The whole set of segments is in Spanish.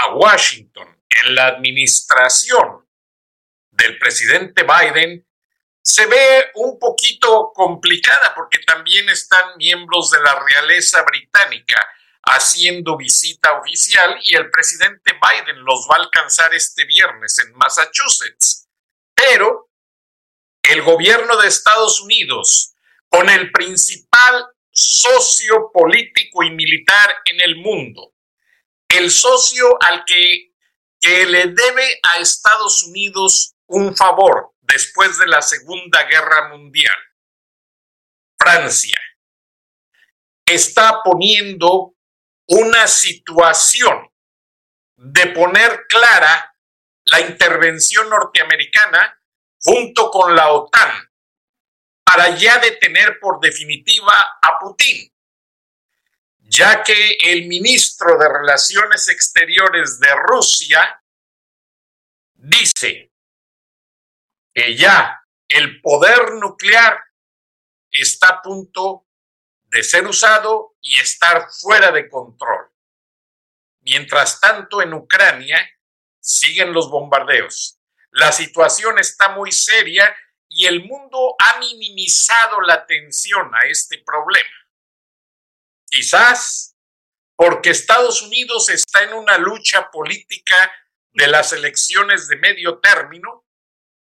a Washington en la administración del presidente Biden se ve un poquito complicada porque también están miembros de la realeza británica haciendo visita oficial y el presidente Biden los va a alcanzar este viernes en Massachusetts. Pero el gobierno de Estados Unidos, con el principal socio político y militar en el mundo, el socio al que, que le debe a Estados Unidos un favor después de la Segunda Guerra Mundial, Francia, está poniendo una situación de poner clara la intervención norteamericana junto con la OTAN para ya detener por definitiva a Putin ya que el ministro de Relaciones Exteriores de Rusia dice que ya el poder nuclear está a punto de ser usado y estar fuera de control. Mientras tanto, en Ucrania siguen los bombardeos. La situación está muy seria y el mundo ha minimizado la atención a este problema. Quizás porque Estados Unidos está en una lucha política de las elecciones de medio término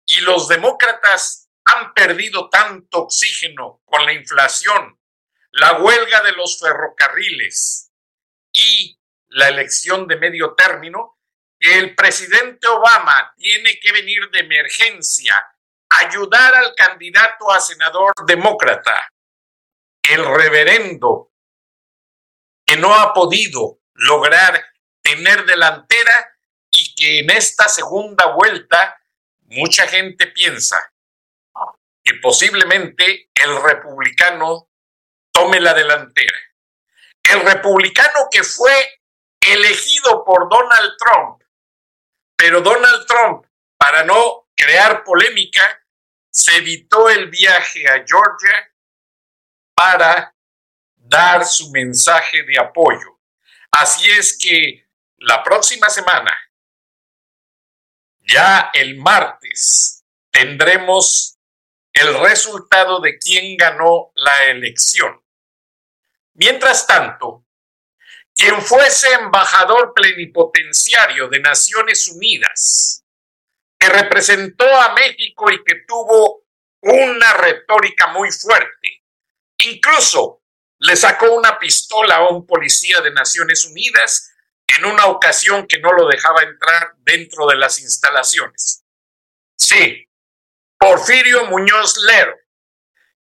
y los demócratas han perdido tanto oxígeno con la inflación, la huelga de los ferrocarriles y la elección de medio término, que el presidente Obama tiene que venir de emergencia a ayudar al candidato a senador demócrata, el reverendo que no ha podido lograr tener delantera y que en esta segunda vuelta mucha gente piensa que posiblemente el republicano tome la delantera. El republicano que fue elegido por Donald Trump, pero Donald Trump, para no crear polémica, se evitó el viaje a Georgia para dar su mensaje de apoyo. Así es que la próxima semana, ya el martes, tendremos el resultado de quién ganó la elección. Mientras tanto, quien fuese embajador plenipotenciario de Naciones Unidas, que representó a México y que tuvo una retórica muy fuerte, incluso le sacó una pistola a un policía de Naciones Unidas en una ocasión que no lo dejaba entrar dentro de las instalaciones. Sí, Porfirio Muñoz Lero,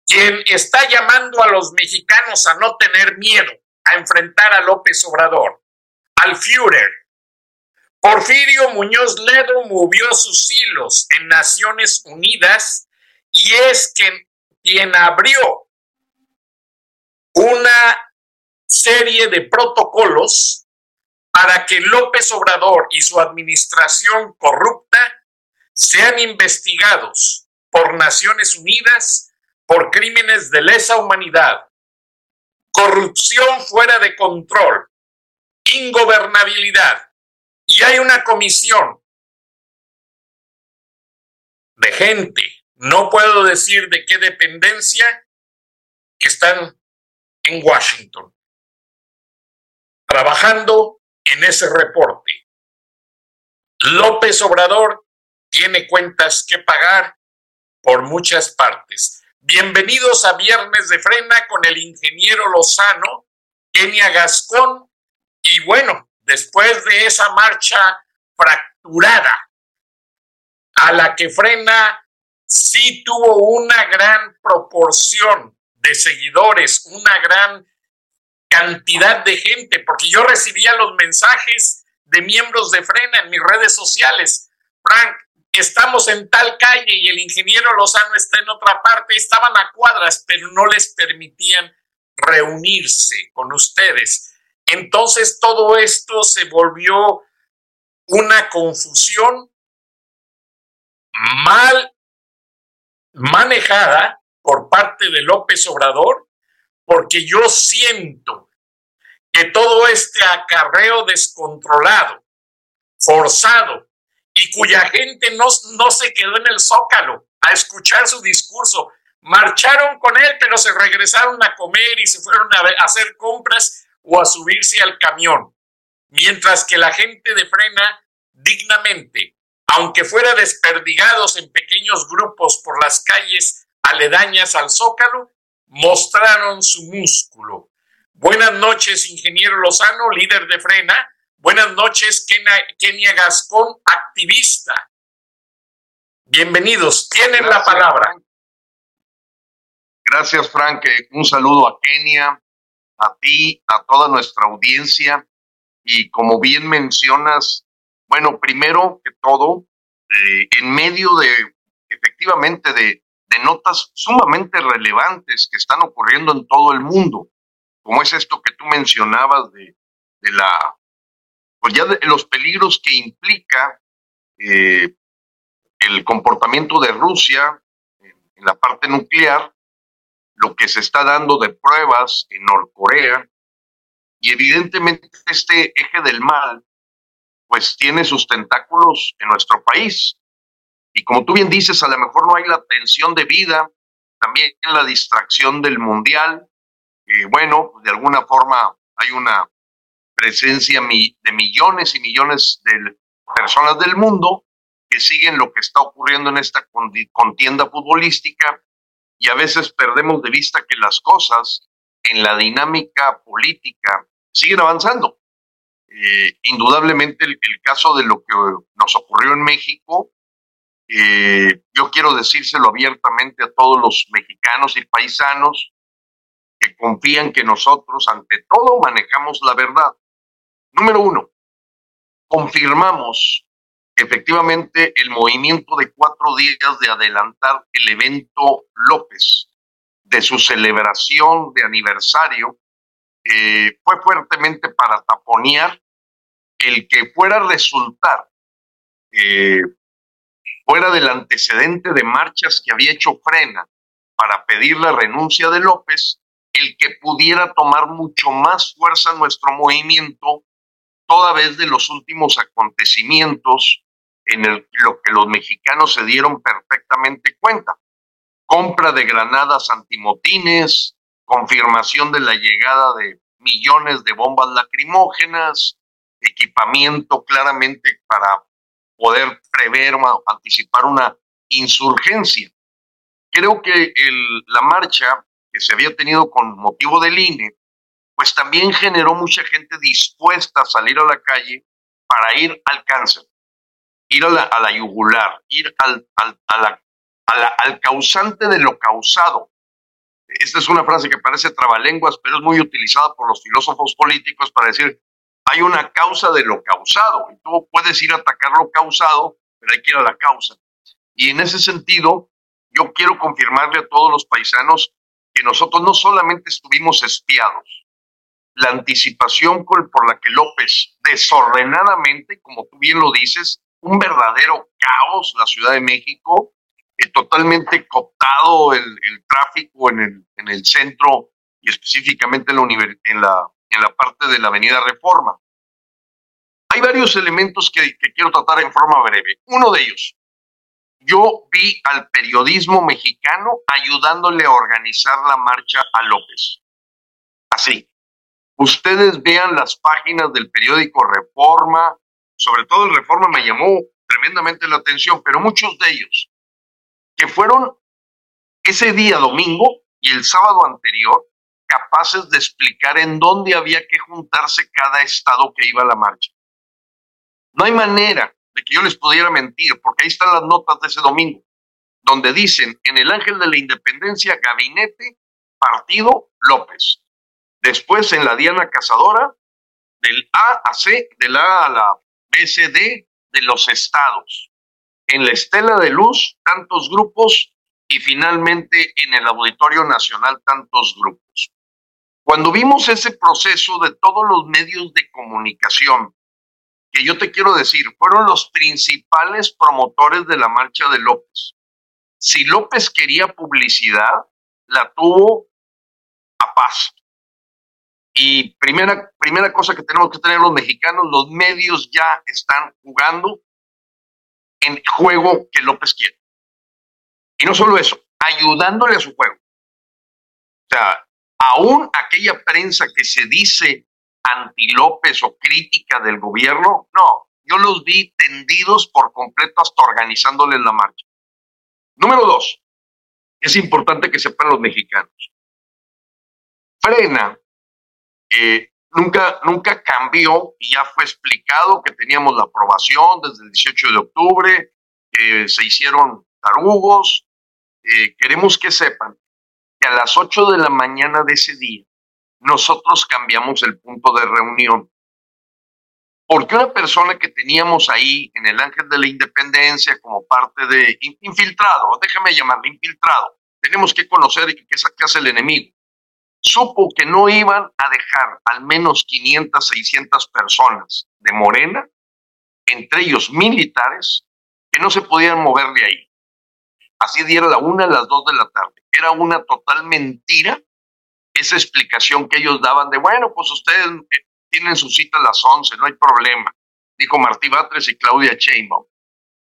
quien está llamando a los mexicanos a no tener miedo a enfrentar a López Obrador, al Führer. Porfirio Muñoz Ledo movió sus hilos en Naciones Unidas y es quien abrió una serie de protocolos para que López Obrador y su administración corrupta sean investigados por Naciones Unidas por crímenes de lesa humanidad, corrupción fuera de control, ingobernabilidad. Y hay una comisión de gente, no puedo decir de qué dependencia, que están en Washington, trabajando en ese reporte. López Obrador tiene cuentas que pagar por muchas partes. Bienvenidos a Viernes de Frena con el ingeniero Lozano, Kenia Gascón, y bueno, después de esa marcha fracturada a la que Frena sí tuvo una gran proporción seguidores, una gran cantidad de gente, porque yo recibía los mensajes de miembros de Frena en mis redes sociales. Frank, estamos en tal calle y el ingeniero Lozano está en otra parte. Estaban a cuadras, pero no les permitían reunirse con ustedes. Entonces todo esto se volvió una confusión mal manejada por parte de López Obrador, porque yo siento que todo este acarreo descontrolado, forzado, y cuya gente no, no se quedó en el zócalo a escuchar su discurso, marcharon con él, pero se regresaron a comer y se fueron a hacer compras o a subirse al camión, mientras que la gente de frena dignamente aunque fuera desperdigados en pequeños grupos por las calles aledañas al zócalo, mostraron su músculo. Buenas noches, ingeniero Lozano, líder de Frena. Buenas noches, Kenia Gascón, activista. Bienvenidos, tienen la palabra. Gracias, Frank. Un saludo a Kenia, a ti, a toda nuestra audiencia. Y como bien mencionas, bueno, primero que todo, eh, en medio de, efectivamente, de, notas sumamente relevantes que están ocurriendo en todo el mundo, como es esto que tú mencionabas de, la, pues ya de los peligros que implica eh, el comportamiento de Rusia en la parte nuclear, lo que se está dando de pruebas en Norcorea, y evidentemente este eje del mal pues tiene sus tentáculos en nuestro país. Y como tú bien dices, a lo mejor no hay la tensión de vida, también la distracción del mundial. bueno, de alguna forma hay una presencia de millones y millones de personas del mundo que siguen lo que está ocurriendo en esta contienda futbolística y a veces perdemos de vista que las cosas en la dinámica política siguen avanzando. Eh, indudablemente el, caso de lo que nos ocurrió en México, eh, yo quiero decírselo abiertamente a todos los mexicanos y paisanos que confían que nosotros ante todo manejamos la verdad. Número uno, confirmamos efectivamente el movimiento de cuatro días de adelantar el evento López de su celebración de aniversario eh, fue fuertemente para taponear el que fuera a resultar eh, fuera del antecedente de marchas que había hecho Frena para pedir la renuncia de López, el que pudiera tomar mucho más fuerza nuestro movimiento toda vez de los últimos acontecimientos en lo que los mexicanos se dieron perfectamente cuenta. Compra de granadas antimotines, confirmación de la llegada de millones de bombas lacrimógenas, equipamiento claramente para poder prever o anticipar una insurgencia. Creo que la marcha que se había tenido con motivo del INE, pues también generó mucha gente dispuesta a salir a la calle para ir al cáncer, ir a la, yugular, ir al, al causante de lo causado. Esta es una frase que parece trabalenguas, pero es muy utilizada por los filósofos políticos para decir, hay una causa de lo causado. Y tú puedes ir a atacar lo causado, pero hay que ir a la causa. Y en ese sentido, yo quiero confirmarle a todos los paisanos que nosotros no solamente estuvimos espiados, la anticipación por la que López desordenadamente, como tú bien lo dices, un verdadero caos, la Ciudad de México, eh, totalmente cooptado el, tráfico en el, en el, centro y específicamente en la, en, la, en la parte de la Avenida Reforma. Hay varios elementos que, quiero tratar en forma breve. Uno de ellos, yo vi al periodismo mexicano ayudándole a organizar la marcha a López. Así. Ustedes vean las páginas del periódico Reforma, sobre todo el Reforma me llamó tremendamente la atención, pero muchos de ellos que fueron ese día domingo y el sábado anterior capaces de explicar en dónde había que juntarse cada estado que iba a la marcha. No hay manera de que yo les pudiera mentir, porque ahí están las notas de ese domingo, donde dicen en el Ángel de la Independencia, gabinete, partido López. Después en la Diana Cazadora, del A a C, del A a la BCD de los estados. En la Estela de Luz, tantos grupos y finalmente en el Auditorio Nacional, tantos grupos. Cuando vimos ese proceso de todos los medios de comunicación, que yo te quiero decir, fueron los principales promotores de la marcha de López. Si López quería publicidad, la tuvo a paz. Y primera, primera cosa que tenemos que tener los mexicanos, los medios ya están jugando en juego que López quiere. Y no solo eso, ayudándole a su juego. O sea, aún aquella prensa que se dice anti López o crítica del gobierno, no, yo los vi tendidos por completo hasta organizándoles la marcha. Número dos, es importante que sepan los mexicanos. Frena eh, nunca, nunca cambió y ya fue explicado que teníamos la aprobación desde el 18 de octubre, que se hicieron tarugos. Eh, queremos que sepan que a las 8 de la mañana de ese día nosotros cambiamos el punto de reunión. Porque una persona que teníamos ahí en el Ángel de la Independencia como parte de infiltrado, déjame llamarlo infiltrado, tenemos que conocer qué hace el enemigo supo que no iban a dejar al menos 500, 600 personas de Morena, entre ellos militares, que no se podían mover de ahí. Así diera la una a las dos de la tarde. Era una total mentira esa explicación que ellos daban de, bueno, pues ustedes eh, tienen su cita a las 11, no hay problema, dijo Martí Batres y Claudia Sheinbaum.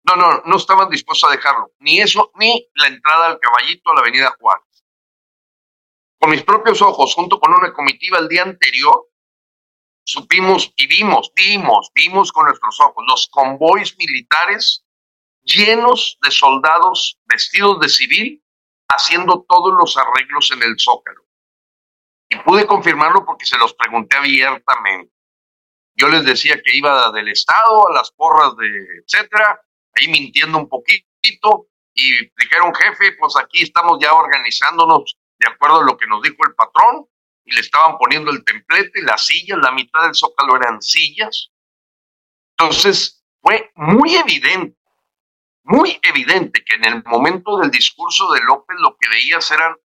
No, no, no estaban dispuestos a dejarlo. Ni eso, ni la entrada al caballito a la avenida Juárez con mis propios ojos, junto con una comitiva el día anterior, supimos y vimos, vimos, vimos con nuestros ojos los convoys militares llenos de soldados vestidos de civil haciendo todos los arreglos en el zócalo. Y pude confirmarlo porque se los pregunté abiertamente. Yo les decía que iba del Estado a las porras de etcétera, ahí mintiendo un poquito, y dijeron, jefe, pues aquí estamos ya organizándonos de acuerdo a lo que nos dijo el patrón, y le estaban poniendo el templete, las sillas, la mitad del zócalo eran sillas. Entonces, fue muy evidente, muy evidente que en el momento del discurso de López lo que veías eran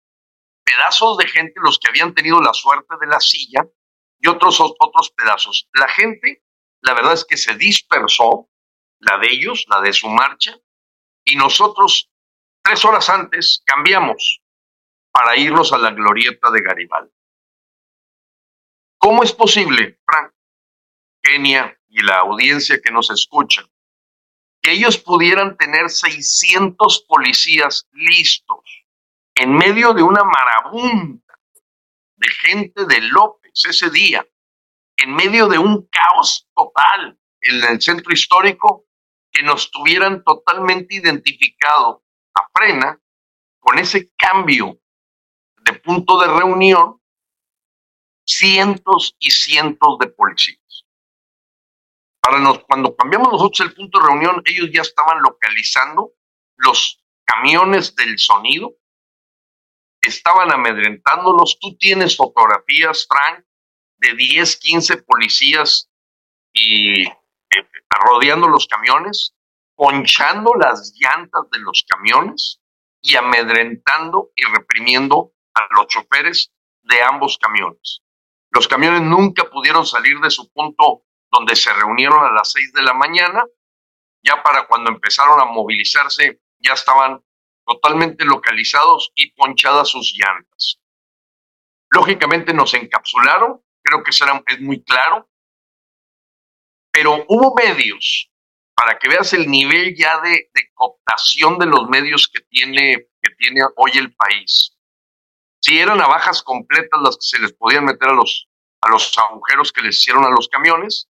pedazos de gente, los que habían tenido la suerte de la silla, y otros, otros pedazos. La gente, la verdad es que se dispersó, la de ellos, la de su marcha, y nosotros, tres horas antes, cambiamos para irnos a la glorieta de Garibaldi. ¿Cómo es posible, Frank, Kenia y la audiencia que nos escucha, que ellos pudieran tener 600 policías listos en medio de una marabunta de gente de López ese día, en medio de un caos total en el centro histórico, que nos tuvieran totalmente identificado a frena con ese cambio de punto de reunión cientos y cientos de policías. Para nos, cuando cambiamos nosotros el punto de reunión, ellos ya estaban localizando los camiones del sonido, estaban amedrentándolos. Tú tienes fotografías, Frank, de 10, 15 policías y eh, rodeando los camiones, ponchando las llantas de los camiones y amedrentando y reprimiendo a los choferes de ambos camiones. Los camiones nunca pudieron salir de su punto donde se reunieron a las seis de la mañana. Ya para cuando empezaron a movilizarse, ya estaban totalmente localizados y ponchadas sus llantas. Lógicamente nos encapsularon, creo que es muy claro, pero hubo medios, para que veas el nivel ya de, de cooptación de los medios que tiene, que tiene hoy el país si eran navajas completas las que se les podían meter a los, a los agujeros que les hicieron a los camiones,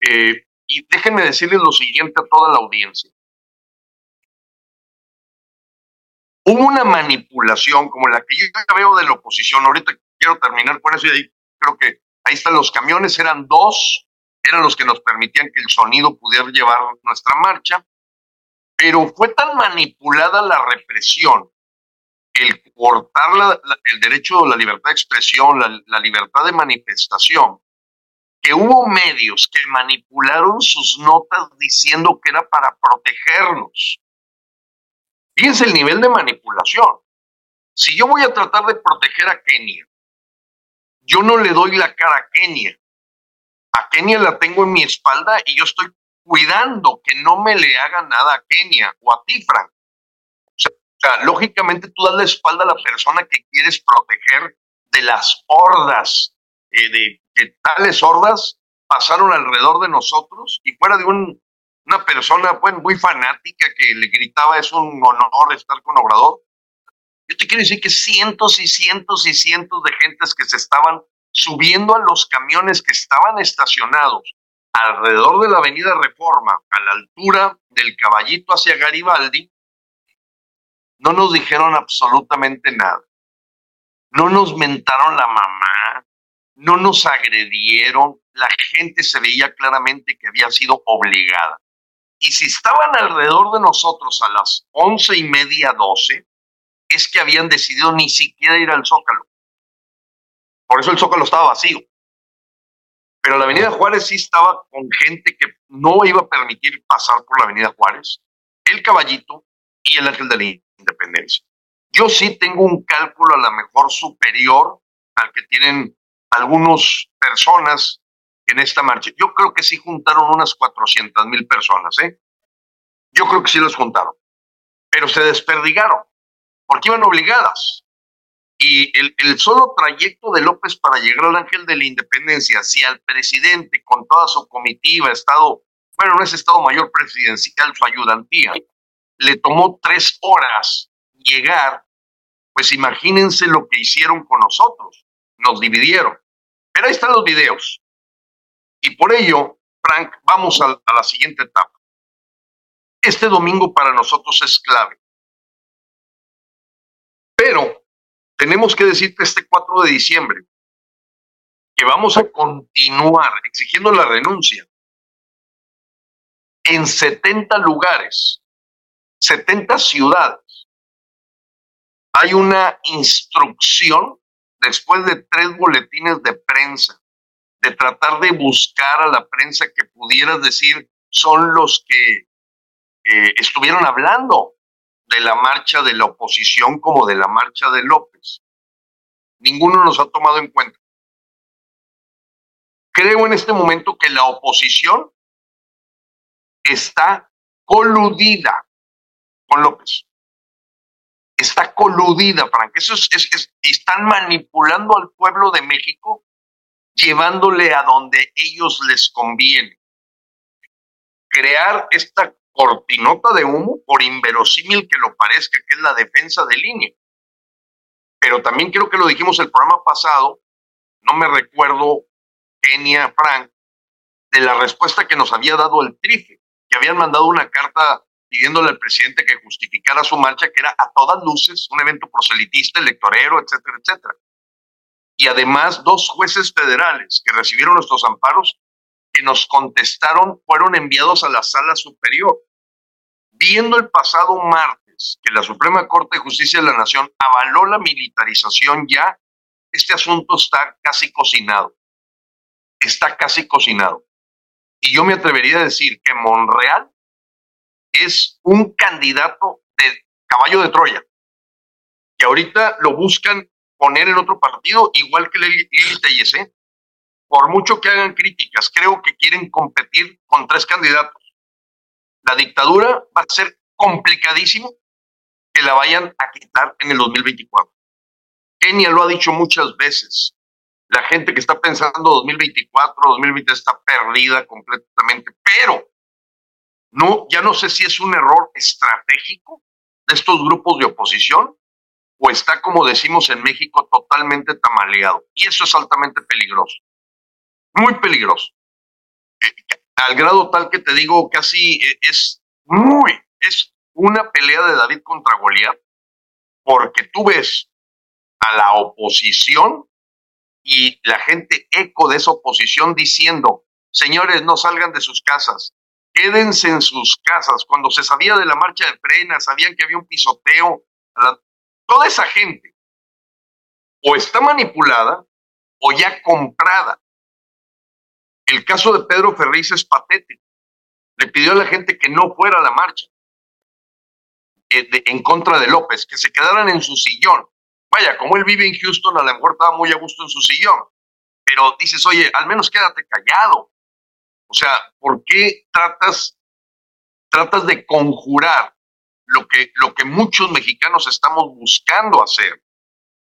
eh, y déjenme decirles lo siguiente a toda la audiencia. Hubo una manipulación como la que yo veo de la oposición. Ahorita quiero terminar con eso creo que ahí están los camiones, eran dos, eran los que nos permitían que el sonido pudiera llevar nuestra marcha, pero fue tan manipulada la represión, el cortar el derecho a la libertad de expresión, la libertad de manifestación, que hubo medios que manipularon sus notas diciendo que era para protegernos. Fíjense el nivel de manipulación. Si yo voy a tratar de proteger a Kenia, yo no le doy la cara a Kenia. A Kenia la tengo en mi espalda y yo estoy cuidando que no me le haga nada a Kenia o a ti, Frank. Lógicamente tú das la espalda a la persona que quieres proteger de las hordas eh, de tales hordas pasaron alrededor de nosotros y fuera de una persona pues, muy fanática que le gritaba es un honor estar con Obrador. Yo te quiero decir que cientos y cientos y cientos de gentes que se estaban subiendo a los camiones que estaban estacionados alrededor de la avenida Reforma, a la altura del caballito hacia Garibaldi, no nos dijeron absolutamente nada. No nos mentaron la mamá, no nos agredieron, la gente se veía claramente que había sido obligada. Y si estaban alrededor de nosotros a las once y media, doce, es que habían decidido ni siquiera ir al Zócalo. Por eso el Zócalo estaba vacío. Pero la Avenida Juárez sí estaba con gente que no iba a permitir pasar por la Avenida Juárez, el Caballito y el Ángel de la Independencia. Yo sí tengo un cálculo a lo mejor superior al que tienen algunas personas en esta marcha. Yo creo que sí juntaron unas 400 mil personas, ¿eh? Yo creo que sí las juntaron, pero se desperdigaron porque iban obligadas. Y el, el, solo trayecto de López para llegar al Ángel de la Independencia, si al presidente con toda su comitiva, Estado, bueno, no es Estado Mayor Presidencial, su ayudantía, le tomó tres horas llegar, pues imagínense lo que hicieron con nosotros nos dividieron. Pero ahí están los videos. Y por ello, Frank, vamos a, la siguiente etapa. Este domingo para nosotros es clave. Pero tenemos que decirte este 4 de diciembre que vamos a continuar exigiendo la renuncia en 70 lugares, 70 ciudades. Hay una instrucción después de tres boletines de prensa, de tratar de buscar a la prensa que pudieras decir son los que eh, estuvieron hablando de la marcha de la oposición como de la marcha de López. Ninguno nos ha tomado en cuenta. Creo en este momento que la oposición está coludida con López está coludida, Frank. Eso es, están manipulando al pueblo de México, llevándole a donde ellos les conviene. Crear esta cortinota de humo, por inverosímil que lo parezca, que es la defensa de línea. Pero también creo que lo dijimos el programa pasado, no me recuerdo, Kenia, Frank, de la respuesta que nos había dado el TRIFE, que habían mandado una carta pidiéndole al presidente que justificara su marcha, que era a todas luces un evento proselitista, electorero, etcétera, etcétera. Y además, dos jueces federales que recibieron nuestros amparos, que nos contestaron, fueron enviados a la sala superior. Viendo el pasado martes que la Suprema Corte de Justicia de la Nación avaló la militarización ya, este asunto está casi cocinado. Está casi cocinado. Y yo me atrevería a decir que Monreal es un candidato de caballo de Troya, que ahorita lo buscan poner en otro partido, igual que Lili Telles. ¿eh? Por mucho que hagan críticas, creo que quieren competir con tres candidatos. La dictadura va a ser complicadísimo que la vayan a quitar en el 2024. Kenia lo ha dicho muchas veces. La gente que está pensando 2024, 2023 está perdida completamente, pero no, ya no sé si es un error estratégico de estos grupos de oposición o está, como decimos en México, totalmente tamaleado. Y eso es altamente peligroso. Muy peligroso. Eh, al grado tal que te digo, casi e, es muy, es una pelea de David contra Goliat, porque tú ves a la oposición y la gente eco de esa oposición diciendo, señores, no salgan de sus casas, quédense en sus casas. Cuando se sabía de la marcha de frena, sabían que había un pisoteo, toda esa gente o está manipulada o ya comprada. El caso de Pedro Ferriz es patético. Le pidió a la gente que no fuera a la marcha eh, en contra de López, que se quedaran en su sillón. Vaya, como él vive en Houston, a lo mejor estaba muy a gusto en su sillón. Pero dices, oye, al menos quédate callado. O sea, ¿por qué tratas, tratas de conjurar lo que, lo que muchos mexicanos estamos buscando hacer?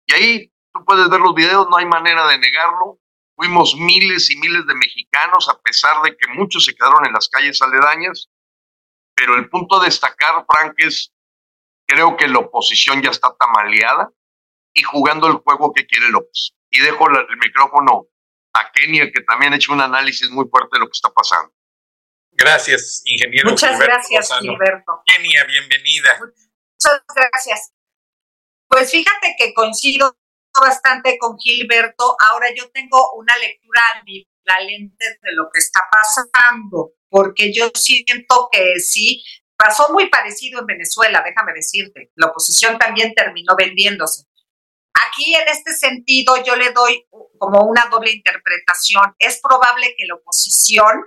Y ahí tú puedes ver los videos, no hay manera de negarlo. Fuimos miles y miles de mexicanos, a pesar de que muchos se quedaron en las calles aledañas. Pero el punto a destacar, Frank, es creo que la oposición ya está tamaleada y jugando el juego que quiere López. Y dejo el micrófono a Kenia, que también ha hecho un análisis muy fuerte de lo que está pasando. Gracias, ingeniero. Muchas gracias, Gilberto. Kenia, bienvenida. Muchas gracias. Pues fíjate que coincido bastante con Gilberto. Ahora yo tengo una lectura ambivalente de lo que está pasando, porque yo siento que sí, pasó muy parecido en Venezuela, déjame decirte. La oposición también terminó vendiéndose. Aquí en este sentido yo le doy como una doble interpretación. Es probable que la oposición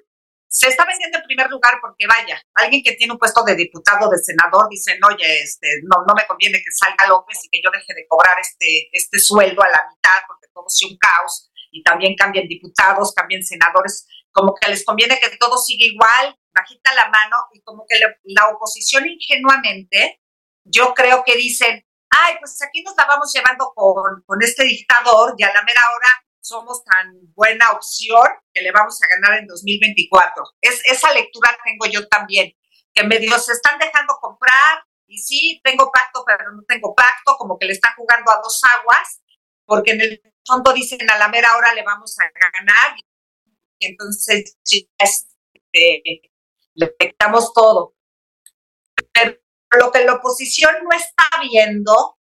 se está vendiendo en primer lugar porque vaya, alguien que tiene un puesto de diputado, de senador, dice, oye, este, no, no me conviene que salga López y que yo deje de cobrar este, este sueldo a la mitad porque todo sea un caos y también cambien diputados, cambien senadores, como que les conviene que todo siga igual, bajita la mano y como que la oposición ingenuamente, yo creo que dicen, ay, pues aquí nos la vamos llevando con, con este dictador y a la mera hora somos tan buena opción que le vamos a ganar en 2024. Es, esa lectura tengo yo también, que medio se están dejando comprar y sí, tengo pacto, pero no tengo pacto, como que le están jugando a dos aguas, porque en el fondo dicen a la mera hora le vamos a ganar y entonces este, le quitamos todo. Lo que la oposición no está viendo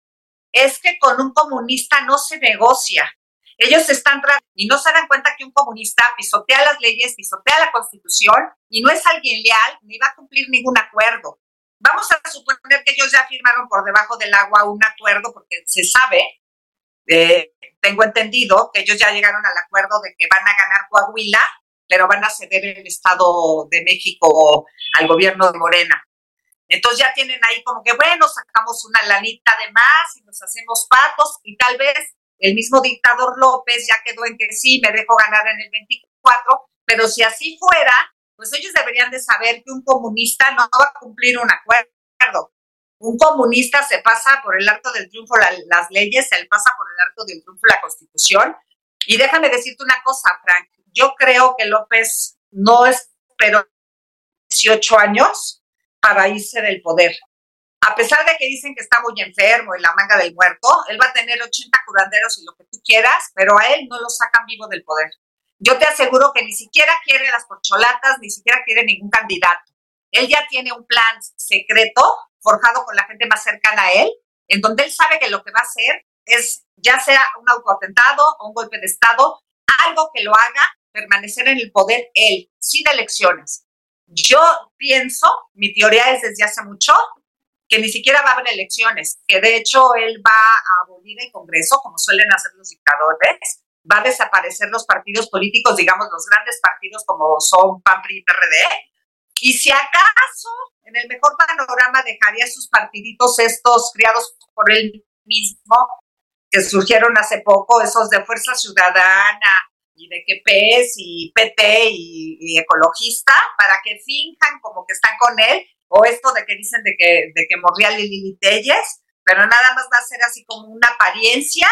es que con un comunista no se negocia. Ellos están y no se dan cuenta que un comunista pisotea las leyes, pisotea la constitución y no es alguien leal ni va a cumplir ningún acuerdo. Vamos a suponer que ellos ya firmaron por debajo del agua un acuerdo porque se sabe, eh, tengo entendido, que ellos ya llegaron al acuerdo de que van a ganar Coahuila, pero van a ceder el Estado de México al gobierno de Morena. Entonces ya tienen ahí como que, bueno, sacamos una lanita de más y nos hacemos patos y tal vez el mismo dictador López ya quedó en que sí, me dejo ganar en el 24, pero si así fuera, pues ellos deberían de saber que un comunista no va a cumplir un acuerdo. Un comunista se pasa por el arco del triunfo las leyes, se pasa por el arco del triunfo la constitución. Y déjame decirte una cosa, Frank, yo creo que López no esperó 18 años para irse del poder a pesar de que dicen que está muy enfermo y la manga del muerto, él va a tener 80 curanderos y lo que tú quieras, pero a él no lo sacan vivo del poder. Yo te aseguro que ni siquiera quiere las corcholatas, ni siquiera quiere ningún candidato. Él ya tiene un plan secreto forjado con la gente más cercana a él, en donde él sabe que lo que va a hacer es ya sea un autoatentado o un golpe de Estado, algo que lo haga permanecer en el poder él, sin elecciones. Yo pienso, mi teoría es desde hace mucho, que ni siquiera va a haber elecciones, que de hecho él va a abolir el Congreso, como suelen hacer los dictadores, va a desaparecer los partidos políticos, digamos los grandes partidos como son PAN, PRI PRD, y si acaso, en el mejor panorama, dejaría sus partiditos estos criados por él mismo, que surgieron hace poco, esos de Fuerza Ciudadana y de que PES y PT y, y ecologista, para que finjan como que están con él o esto de que dicen de que, de que Monreal y Lili Telles, pero nada más va a ser así como una apariencia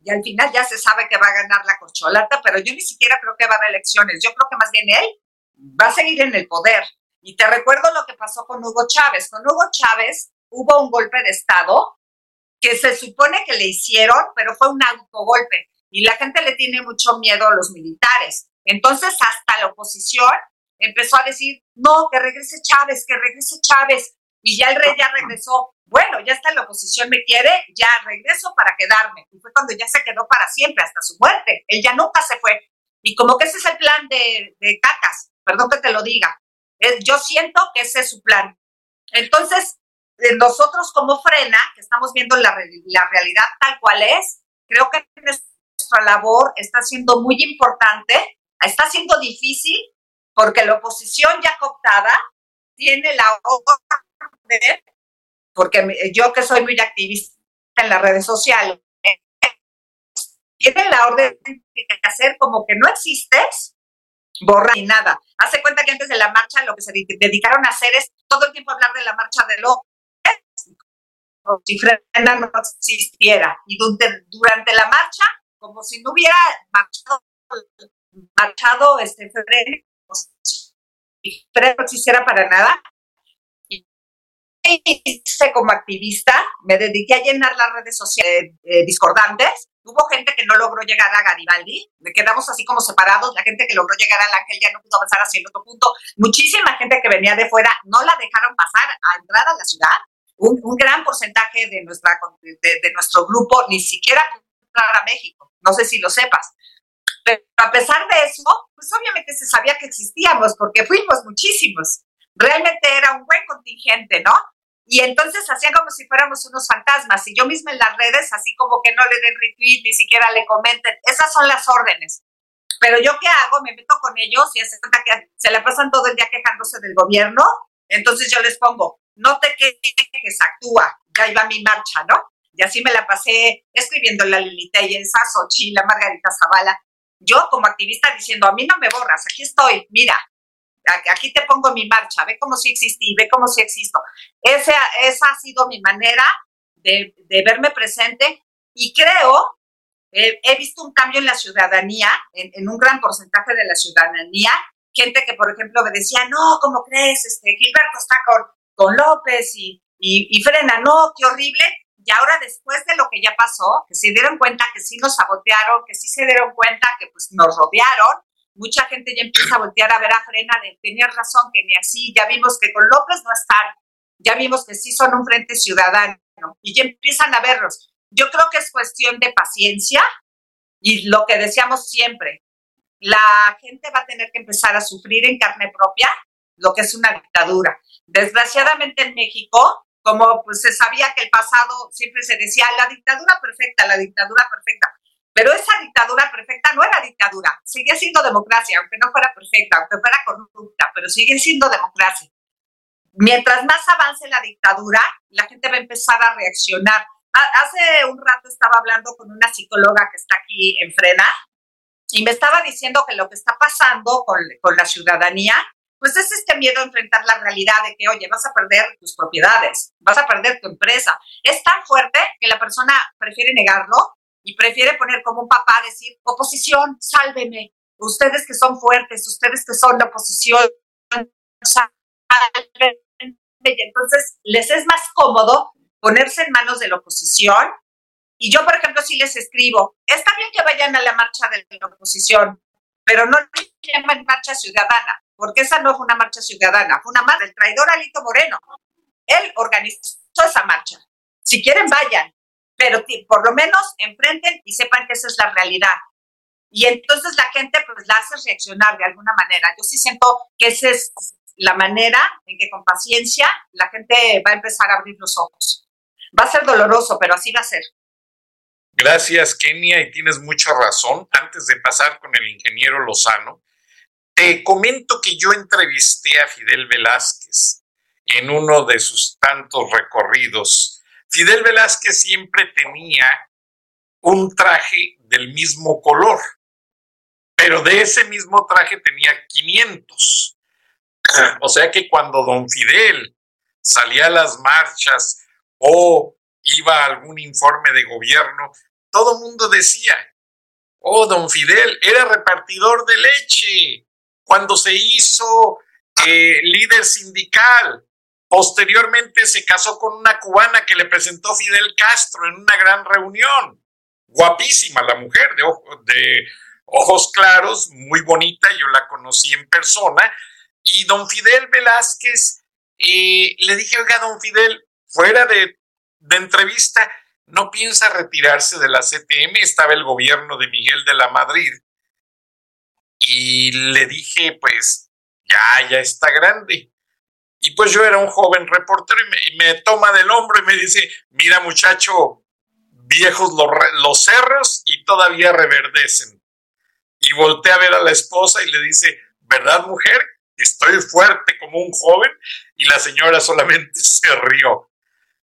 y al final ya se sabe que va a ganar la corcholata, pero yo ni siquiera creo que va a haber elecciones, yo creo que más bien él va a seguir en el poder. Y te recuerdo lo que pasó con Hugo Chávez. Con Hugo Chávez hubo un golpe de Estado que se supone que le hicieron, pero fue un autogolpe. Y la gente le tiene mucho miedo a los militares. Entonces, hasta la oposición empezó a decir, no, que regrese Chávez, que regrese Chávez, y ya el rey ya regresó. Bueno, ya está la oposición, me quiere, ya regreso para quedarme. Y fue cuando ya se quedó para siempre, hasta su muerte. Él ya nunca se fue. Y como que ese es el plan de, de Cacas, perdón que te lo diga. Yo siento que ese es su plan. Entonces, eh, nosotros como frena, que estamos viendo la, la realidad tal cual es, creo que nuestra labor está siendo muy importante, está siendo difícil, porque la oposición ya cooptada tiene la orden, porque yo que soy muy activista en las redes sociales, tiene la orden de hacer como que no existes, borra y nada. Hace cuenta que antes de la marcha lo que se dedicaron a hacer es todo el tiempo hablar de la marcha de lo si Frena no existiera. Y durante, la marcha, como si no hubiera marchado, marchado este Frena, si Frena no existiera para nada, hice como activista, me dediqué a llenar las redes sociales eh, discordantes. Hubo gente que no logró llegar a Garibaldi, me quedamos así como separados. La gente que logró llegar al Ángel ya no pudo avanzar hacia el otro punto. Muchísima gente que venía de fuera no la dejaron pasar a entrar a la ciudad. Un, gran porcentaje de, nuestra, de, nuestro grupo ni siquiera a México. No sé si lo sepas. Pero a pesar de eso, pues obviamente se sabía que existíamos porque fuimos muchísimos. Realmente era un buen contingente, ¿no? Y entonces hacían como si fuéramos unos fantasmas. Y yo misma en las redes, así como que no le den retweet, ni siquiera le comenten. Esas son las órdenes. Pero yo qué hago? Me meto con ellos y hace que se la pasan todo el día quejándose del gobierno. Entonces yo les pongo, no te quejes, actúa. Ya iba mi marcha, ¿no? Y así me la pasé escribiendo la Lilita y esa Sochi, la Margarita Zavala. Yo como activista diciendo, a mí no me borras, aquí estoy, mira, aquí te pongo mi marcha, ve cómo sí existí, ve cómo sí existo. Esa, esa ha sido mi manera de, verme presente y creo, he visto un cambio en la ciudadanía, en, un gran porcentaje de la ciudadanía, gente que, por ejemplo, me decía, no, ¿cómo crees? Este, Gilberto está con, con López y, y, frena, no, qué horrible. Y ahora después de lo que ya pasó, que se dieron cuenta que sí nos sabotearon, que sí se dieron cuenta que pues nos rodearon, mucha gente ya empieza a voltear a ver a Frena de tener razón, que ni así, ya vimos que con López no están, ya vimos que sí son un frente ciudadano y ya empiezan a verlos. Yo creo que es cuestión de paciencia y lo que decíamos siempre, la gente va a tener que empezar a sufrir en carne propia lo que es una dictadura. Desgraciadamente en México, como pues se sabía que el pasado siempre se decía la dictadura perfecta, la dictadura perfecta, pero esa dictadura perfecta no era dictadura, sigue siendo democracia, aunque no fuera perfecta, aunque fuera corrupta, pero sigue siendo democracia. Mientras más avance la dictadura, la gente va a empezar a reaccionar. Hace un rato estaba hablando con una psicóloga que está aquí en Frena y me estaba diciendo que lo que está pasando con, con la ciudadanía, pues es este miedo a enfrentar la realidad de que, oye, vas a perder tus propiedades, vas a perder tu empresa. Es tan fuerte que la persona prefiere negarlo y prefiere poner como un papá, decir, oposición, sálveme, ustedes que son fuertes, ustedes que son la oposición, entonces les es más cómodo ponerse en manos de la oposición. Y yo, por ejemplo, si les escribo, está bien que vayan a la marcha de la oposición, pero no llaman marcha ciudadana, porque esa no fue una marcha ciudadana, fue una marcha del traidor Alito Moreno. Él organizó esa marcha. Si quieren, vayan, pero por lo menos enfrenten y sepan que esa es la realidad. Y entonces la gente pues la hace reaccionar de alguna manera. Yo sí siento que esa es la manera en que con paciencia la gente va a empezar a abrir los ojos. Va a ser doloroso, pero así va a ser. Gracias, Kenia, y tienes mucha razón. Antes de pasar con el ingeniero Lozano, te comento que yo entrevisté a Fidel Velázquez en uno de sus tantos recorridos Fidel Velázquez siempre tenía un traje del mismo color, pero de ese mismo traje tenía 500. O sea que cuando don Fidel salía a las marchas o iba a algún informe de gobierno, todo el mundo decía, oh, don Fidel era repartidor de leche cuando se hizo eh, líder sindical. Posteriormente se casó con una cubana que le presentó Fidel Castro en una gran reunión. Guapísima la mujer, de, de ojos claros, muy bonita, yo la conocí en persona. Y don Fidel Velázquez, eh, le dije, oiga, don Fidel, fuera de, de entrevista, no piensa retirarse de la CTM, estaba el gobierno de Miguel de la Madrid. Y le dije, pues, ya, ya está grande. Y pues yo era un joven reportero y me, toma del hombro y me dice, mira muchacho, viejos los, los cerros y todavía reverdecen. Y volteé a ver a la esposa y le dice, ¿verdad mujer? Estoy fuerte como un joven y la señora solamente se rió.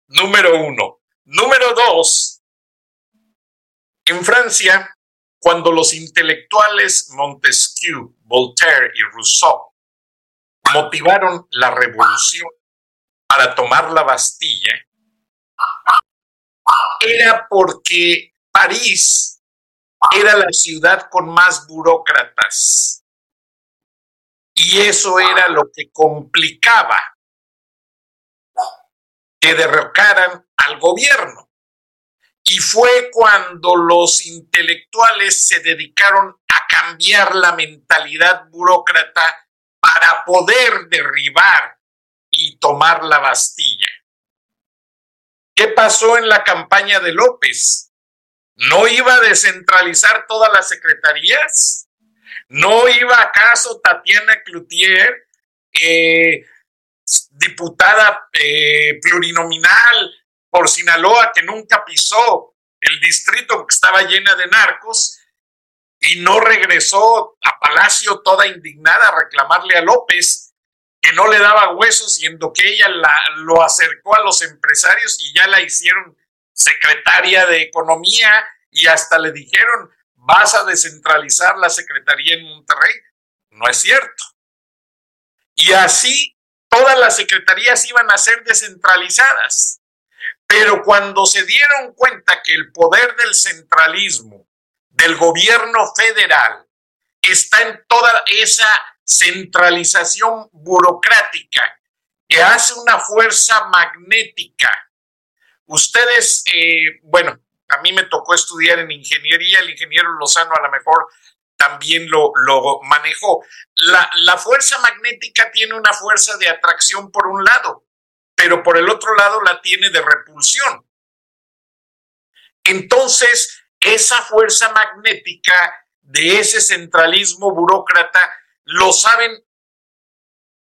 Número uno. Número dos. En Francia, cuando los intelectuales Montesquieu, Voltaire y Rousseau motivaron la revolución para tomar la Bastilla era porque París era la ciudad con más burócratas. Y eso era lo que complicaba que derrocaran al gobierno. Y fue cuando los intelectuales se dedicaron a cambiar la mentalidad burócrata para poder derribar y tomar la Bastilla. ¿Qué pasó en la campaña de López? ¿No iba a descentralizar todas las secretarías? ¿No iba acaso Tatiana Cloutier, eh, diputada eh, plurinominal por Sinaloa, que nunca pisó el distrito que estaba llena de narcos, y no regresó a Palacio toda indignada a reclamarle a López que no le daba huesos, siendo que ella la, lo acercó a los empresarios y ya la hicieron secretaria de Economía y hasta le dijeron, vas a descentralizar la Secretaría en Monterrey. No es cierto. Y así todas las secretarías iban a ser descentralizadas. Pero cuando se dieron cuenta que el poder del centralismo del gobierno federal está en toda esa centralización burocrática que hace una fuerza magnética. Ustedes, eh, bueno, a mí me tocó estudiar en ingeniería, el ingeniero Lozano a lo mejor también lo, manejó. La, la fuerza magnética tiene una fuerza de atracción por un lado, pero por el otro lado la tiene de repulsión. Entonces, esa fuerza magnética de ese centralismo burócrata lo saben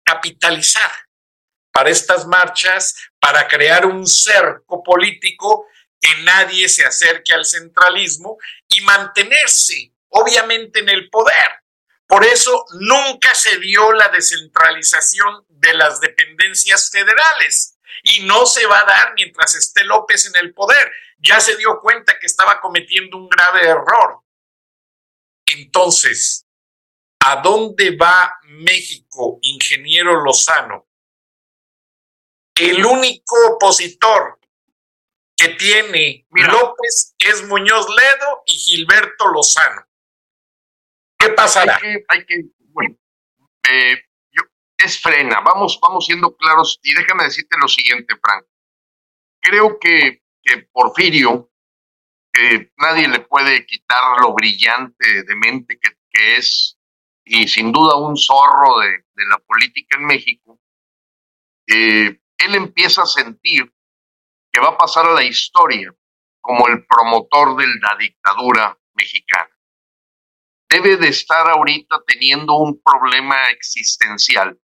capitalizar para estas marchas, para crear un cerco político que nadie se acerque al centralismo y mantenerse, obviamente, en el poder. Por eso nunca se dio la descentralización de las dependencias federales y no se va a dar mientras esté López en el poder. Ya se dio cuenta que estaba cometiendo un grave error. Entonces, ¿a dónde va México, ingeniero Lozano? El único opositor que tiene López es Muñoz Ledo y Gilberto Lozano. ¿Qué pasará? Hay que, bueno, eh, es frena. Vamos, vamos siendo claros y déjame decirte lo siguiente, Frank. Creo que, que Porfirio, que nadie le puede quitar lo brillante de mente que, que es y sin duda un zorro de, de la política en México, eh, él empieza a sentir que va a pasar a la historia como el promotor de la dictadura mexicana. Debe de estar ahorita teniendo un problema existencial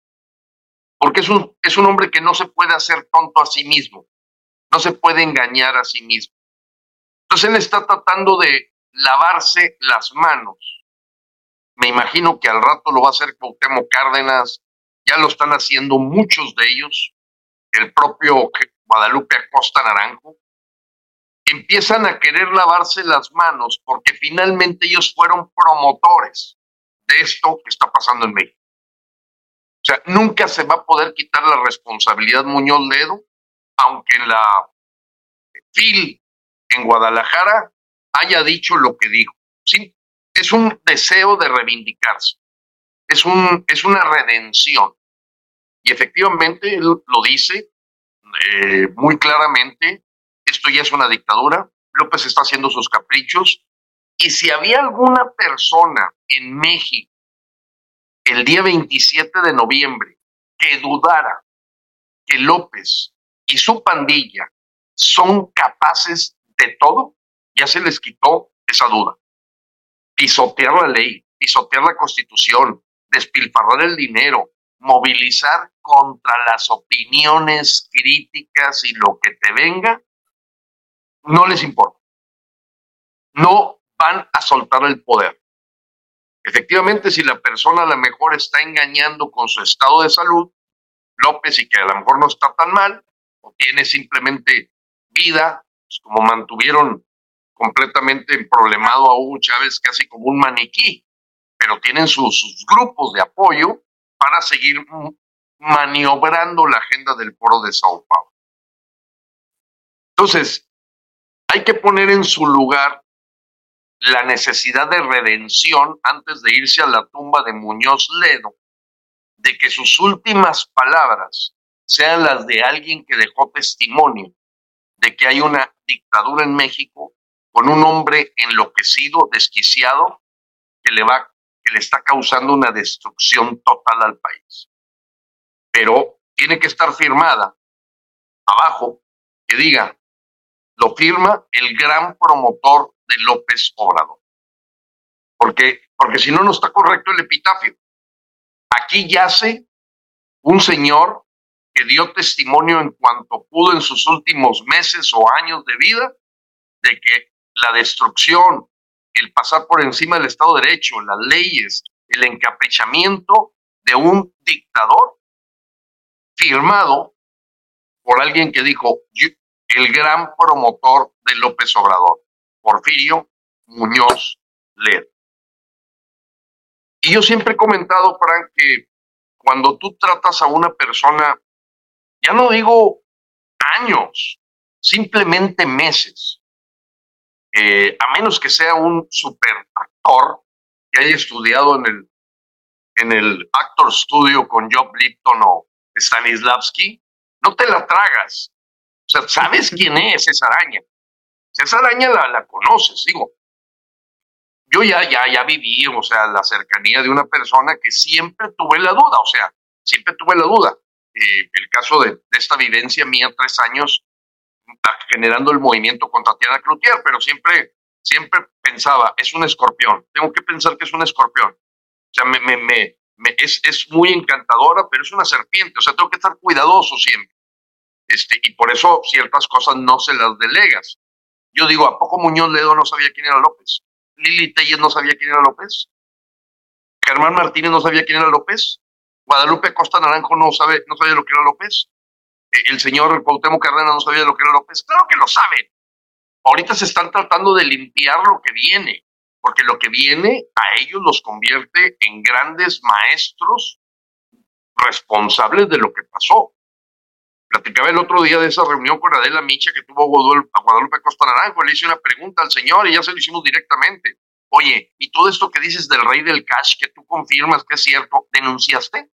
porque es un, es un hombre que no se puede hacer tonto a sí mismo, no se puede engañar a sí mismo. Entonces él está tratando de lavarse las manos. Me imagino que al rato lo va a hacer Cuauhtémoc Cárdenas, ya lo están haciendo muchos de ellos, el propio Guadalupe Acosta Naranjo, empiezan a querer lavarse las manos porque finalmente ellos fueron promotores de esto que está pasando en México. O sea, nunca se va a poder quitar la responsabilidad Muñoz Ledo, aunque en la FIL en Guadalajara haya dicho lo que dijo. ¿sí? Es un deseo de reivindicarse, es, un, es una redención. Y efectivamente, él lo dice eh, muy claramente, esto ya es una dictadura, López está haciendo sus caprichos, y si había alguna persona en México el día 27 de noviembre que dudara que López y su pandilla son capaces de todo, ya se les quitó esa duda. Pisotear la ley, pisotear la constitución, despilfarrar el dinero, movilizar contra las opiniones críticas y lo que te venga, no les importa. No van a soltar el poder. Efectivamente, si la persona a lo mejor está engañando con su estado de salud, López, y que a lo mejor no está tan mal, o tiene simplemente vida, pues como mantuvieron completamente problemado a Hugo Chávez casi como un maniquí, pero tienen sus, grupos de apoyo para seguir maniobrando la agenda del foro de Sao Paulo. Entonces, hay que poner en su lugar la necesidad de redención antes de irse a la tumba de Muñoz Ledo, de que sus últimas palabras sean las de alguien que dejó testimonio de que hay una dictadura en México con un hombre enloquecido, desquiciado, que le va, que le está causando una destrucción total al país. Pero tiene que estar firmada abajo que diga, lo firma el gran promotor de López Obrador. Porque, porque si no, no está correcto el epitafio. Aquí yace un señor que dio testimonio en cuanto pudo en sus últimos meses o años de vida de que la destrucción, el pasar por encima del Estado de Derecho, las leyes, el encaprichamiento de un dictador firmado por alguien que dijo, el gran promotor de López Obrador, Porfirio Muñoz Led. Y yo siempre he comentado, Frank, que cuando tú tratas a una persona, ya no digo años, simplemente meses, eh, a menos que sea un super actor que haya estudiado en el, en el Actor Studio con Job Lipton o Stanislavski, no te la tragas. O sea, sabes quién es esa araña. Esa araña la, la conoces, digo. Yo ya, ya, ya viví, o sea, la cercanía de una persona que siempre tuve la duda, o sea, siempre tuve la duda. Eh, el caso de, de, esta vivencia mía, tres años generando el movimiento contra Tatiana Cloutier, pero siempre, siempre pensaba, es un escorpión, tengo que pensar que es un escorpión. O sea, me, me, me, es, es, muy encantadora, pero es una serpiente, o sea, tengo que estar cuidadoso siempre. Este, y por eso ciertas cosas no se las delegas. Yo digo, ¿a poco Muñoz Ledo no sabía quién era López? Lili Telles no sabía quién era López. Germán Martínez no sabía quién era López. Guadalupe Costa Naranjo no, sabe, no sabía lo que era López el señor Cuauhtémoc Cárdenas no sabía lo que era López. Claro que lo saben. Ahorita se están tratando de limpiar lo que viene, porque lo que viene a ellos los convierte en grandes maestros responsables de lo que pasó. Platicaba el otro día de esa reunión con Adela Micha que tuvo a Guadalupe Costa Naranjo. Le hice una pregunta al señor y ya se lo hicimos directamente. Oye, ¿y todo esto que dices del rey del cash, que tú confirmas que es cierto, denunciaste?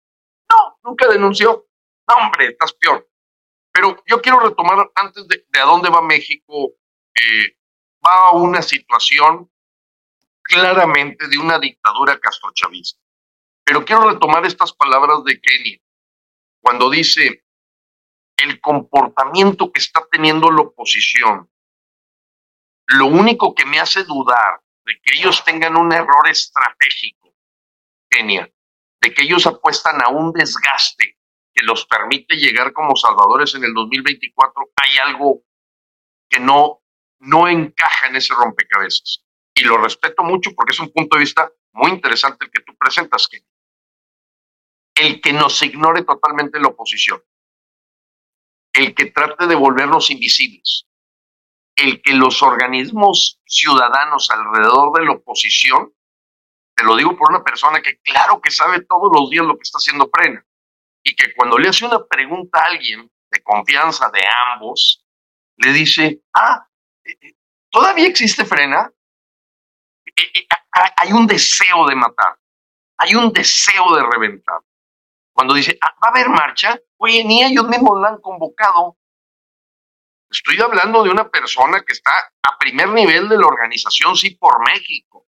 No, nunca denunció. No, hombre, estás peor. Pero yo quiero retomar antes de, a dónde va México. Eh, va a una situación claramente de una dictadura castrochavista. Pero quiero retomar estas palabras de Kenia, cuando dice, el comportamiento que está teniendo la oposición, lo único que me hace dudar de que ellos tengan un error estratégico, Kenia, de que ellos apuestan a un desgaste que los permite llegar como salvadores en el 2024, hay algo que no, no encaja en ese rompecabezas. Y lo respeto mucho porque es un punto de vista muy interesante el que tú presentas, que el que nos ignore totalmente la oposición, el que trate de volvernos invisibles, el que los organismos ciudadanos alrededor de la oposición, te lo digo por una persona que claro que sabe todos los días lo que está haciendo Prena, y que cuando le hace una pregunta a alguien de confianza de ambos, le dice, ah, eh, eh, ¿todavía existe frena? Eh, hay un deseo de matar, hay un deseo de reventar. Cuando dice, ah, ¿va a haber marcha? Oye, ni ellos mismos la han convocado. Estoy hablando de una persona que está a primer nivel de la organización Sí por México,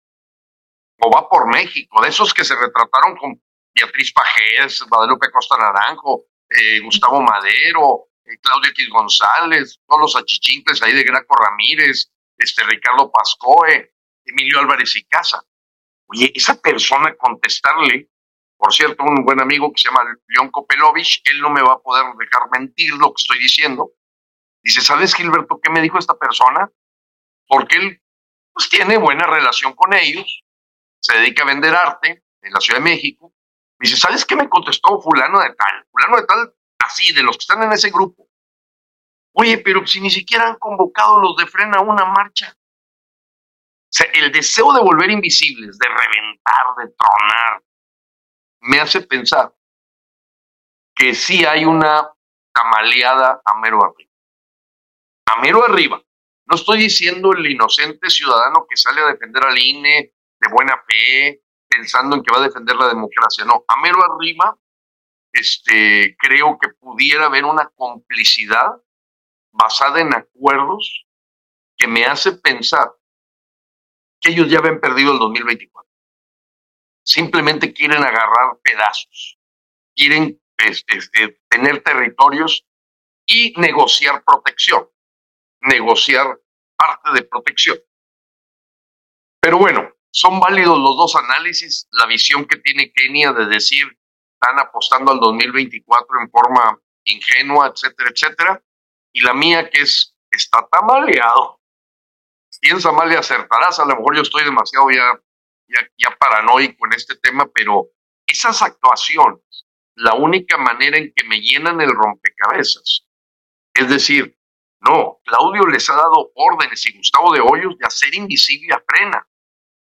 o va por México, de esos que se retrataron con Beatriz Pajés, Guadalupe Costa Naranjo, eh, Gustavo Madero, eh, Claudio X González, todos los achichincles ahí de Graco Ramírez, este Ricardo Pascoe, Emilio Álvarez y Casa. Oye, esa persona contestarle, por cierto, un buen amigo que se llama León Kopelovich, él no me va a poder dejar mentir lo que estoy diciendo. Dice, ¿sabes, Gilberto, qué me dijo esta persona? Porque él pues, tiene buena relación con ellos, se dedica a vender arte en la Ciudad de México. Dice, ¿sabes qué me contestó fulano de tal? Fulano de tal, así, de los que están en ese grupo. Oye, pero si ni siquiera han convocado los de frena a una marcha. O sea, el deseo de volver invisibles, de reventar, de tronar, me hace pensar que sí hay una camaleada a mero arriba. A mero arriba. No estoy diciendo el inocente ciudadano que sale a defender al INE de buena fe, pensando en que va a defender la democracia. No, a mero arriba, este, creo que pudiera haber una complicidad basada en acuerdos que me hace pensar que ellos ya habían perdido el 2024. Simplemente quieren agarrar pedazos, quieren este, este, tener territorios y negociar protección, negociar parte de protección. Pero bueno, son válidos los dos análisis, la visión que tiene Kenia de decir están apostando al 2024 en forma ingenua, etcétera, etcétera, y la mía que es está tamaleado piensa mal y acertarás. A lo mejor yo estoy demasiado ya, ya, paranoico en este tema, pero esas actuaciones, la única manera en que me llenan el rompecabezas, es decir, no, Claudio les ha dado órdenes y Gustavo de Hoyos de hacer invisible a Frena,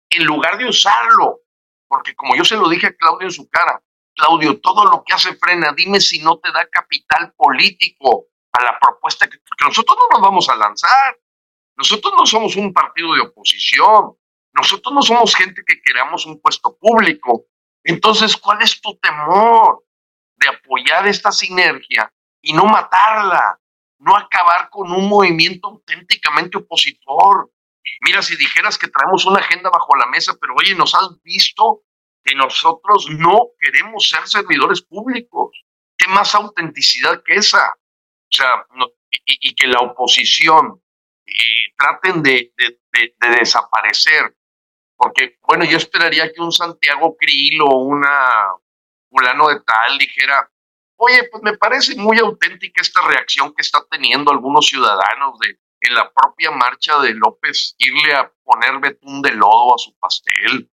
en lugar de usarlo, porque como yo se lo dije a Claudio en su cara, Claudio, todo lo que hace Frena, dime si no te da capital político a la propuesta que, que nosotros no nos vamos a lanzar. Nosotros no somos un partido de oposición, nosotros no somos gente que queramos un puesto público. Entonces, ¿cuál es tu temor de apoyar esta sinergia y no matarla? No acabar con un movimiento auténticamente opositor. Mira, si dijeras que traemos una agenda bajo la mesa, pero oye, nos has visto que nosotros no queremos ser servidores públicos. ¿Qué más autenticidad que esa? O sea, y que la oposición traten de, desaparecer. Porque, bueno, yo esperaría que un Santiago Krill o una fulano de tal dijera, oye, pues me parece muy auténtica esta reacción que está teniendo algunos ciudadanos de en la propia marcha de López irle a poner betún de lodo a su pastel.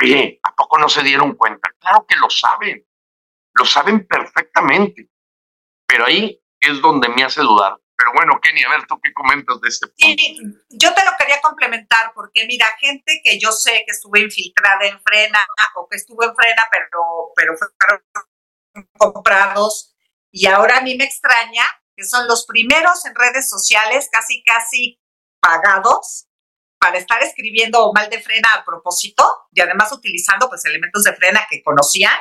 Oye, ¿a poco no se dieron cuenta? Claro que lo saben, lo saben perfectamente, pero ahí es donde me hace dudar. Pero bueno, Kenny, a ver, ¿tú qué comentas de este punto? Sí, yo te lo quería complementar porque mira, gente que yo sé que estuvo infiltrada en Frena o que estuvo en Frena, pero, pero fueron comprados y ahora a mí me extraña que son los primeros en redes sociales, casi, casi pagados para estar escribiendo mal de frena a propósito y además utilizando pues elementos de frena que conocían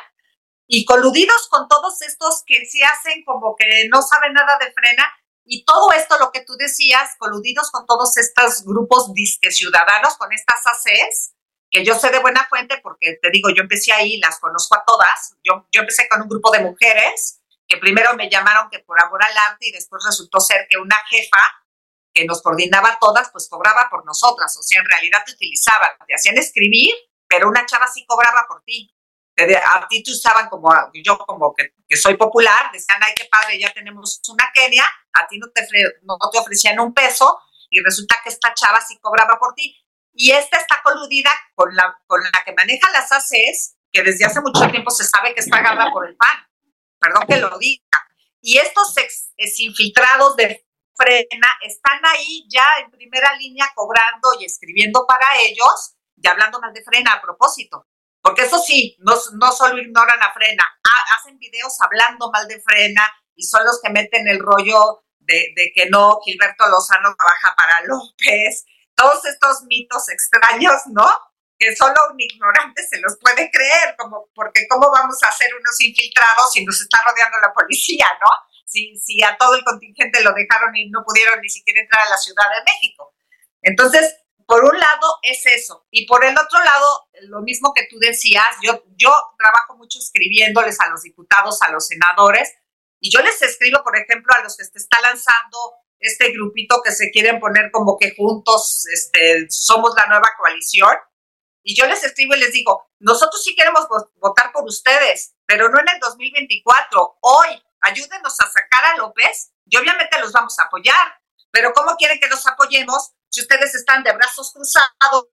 y coludidos con todos estos que se hacen como que no saben nada de frena y todo esto, lo que tú decías, coludidos con todos estos grupos disque ciudadanos, con estas ACs, que yo sé de buena fuente porque te digo, yo empecé ahí, las conozco a todas. Yo, yo empecé con un grupo de mujeres que primero me llamaron que por amor al arte y después resultó ser que una jefa que nos coordinaba todas, pues cobraba por nosotras. O sea, en realidad te utilizaban, te hacían escribir, pero una chava sí cobraba por ti a ti te usaban como yo como que, soy popular, decían, ay, qué padre, ya tenemos una Kenia, a ti no te, no te ofrecían un peso y resulta que esta chava sí cobraba por ti. Y esta está coludida con la, con la que maneja las ACES, que desde hace mucho tiempo se sabe que es pagada por el PAN. Perdón que lo diga. Y estos ex, infiltrados de frena están ahí ya en primera línea cobrando y escribiendo para ellos y hablando más de frena a propósito. Porque eso sí, no, no solo ignoran a Frena, hacen videos hablando mal de Frena y son los que meten el rollo de, que no, Gilberto Lozano trabaja para López, todos estos mitos extraños, ¿no? Que solo un ignorante se los puede creer, como, porque ¿cómo vamos a hacer unos infiltrados si nos está rodeando la policía, ¿no? Si, si a todo el contingente lo dejaron y no pudieron ni siquiera entrar a la Ciudad de México. Entonces, por un lado es eso. Y por el otro lado, lo mismo que tú decías, yo, yo trabajo mucho escribiéndoles a los diputados, a los senadores, y yo les escribo, por ejemplo, a los que se está lanzando este grupito que se quieren poner como que juntos este, somos la nueva coalición. Y yo les escribo y les digo, nosotros sí queremos votar por ustedes, pero no en el 2024. Hoy, ayúdenos a sacar a López y obviamente los vamos a apoyar. Pero ¿cómo quieren que los apoyemos si ustedes están de brazos cruzados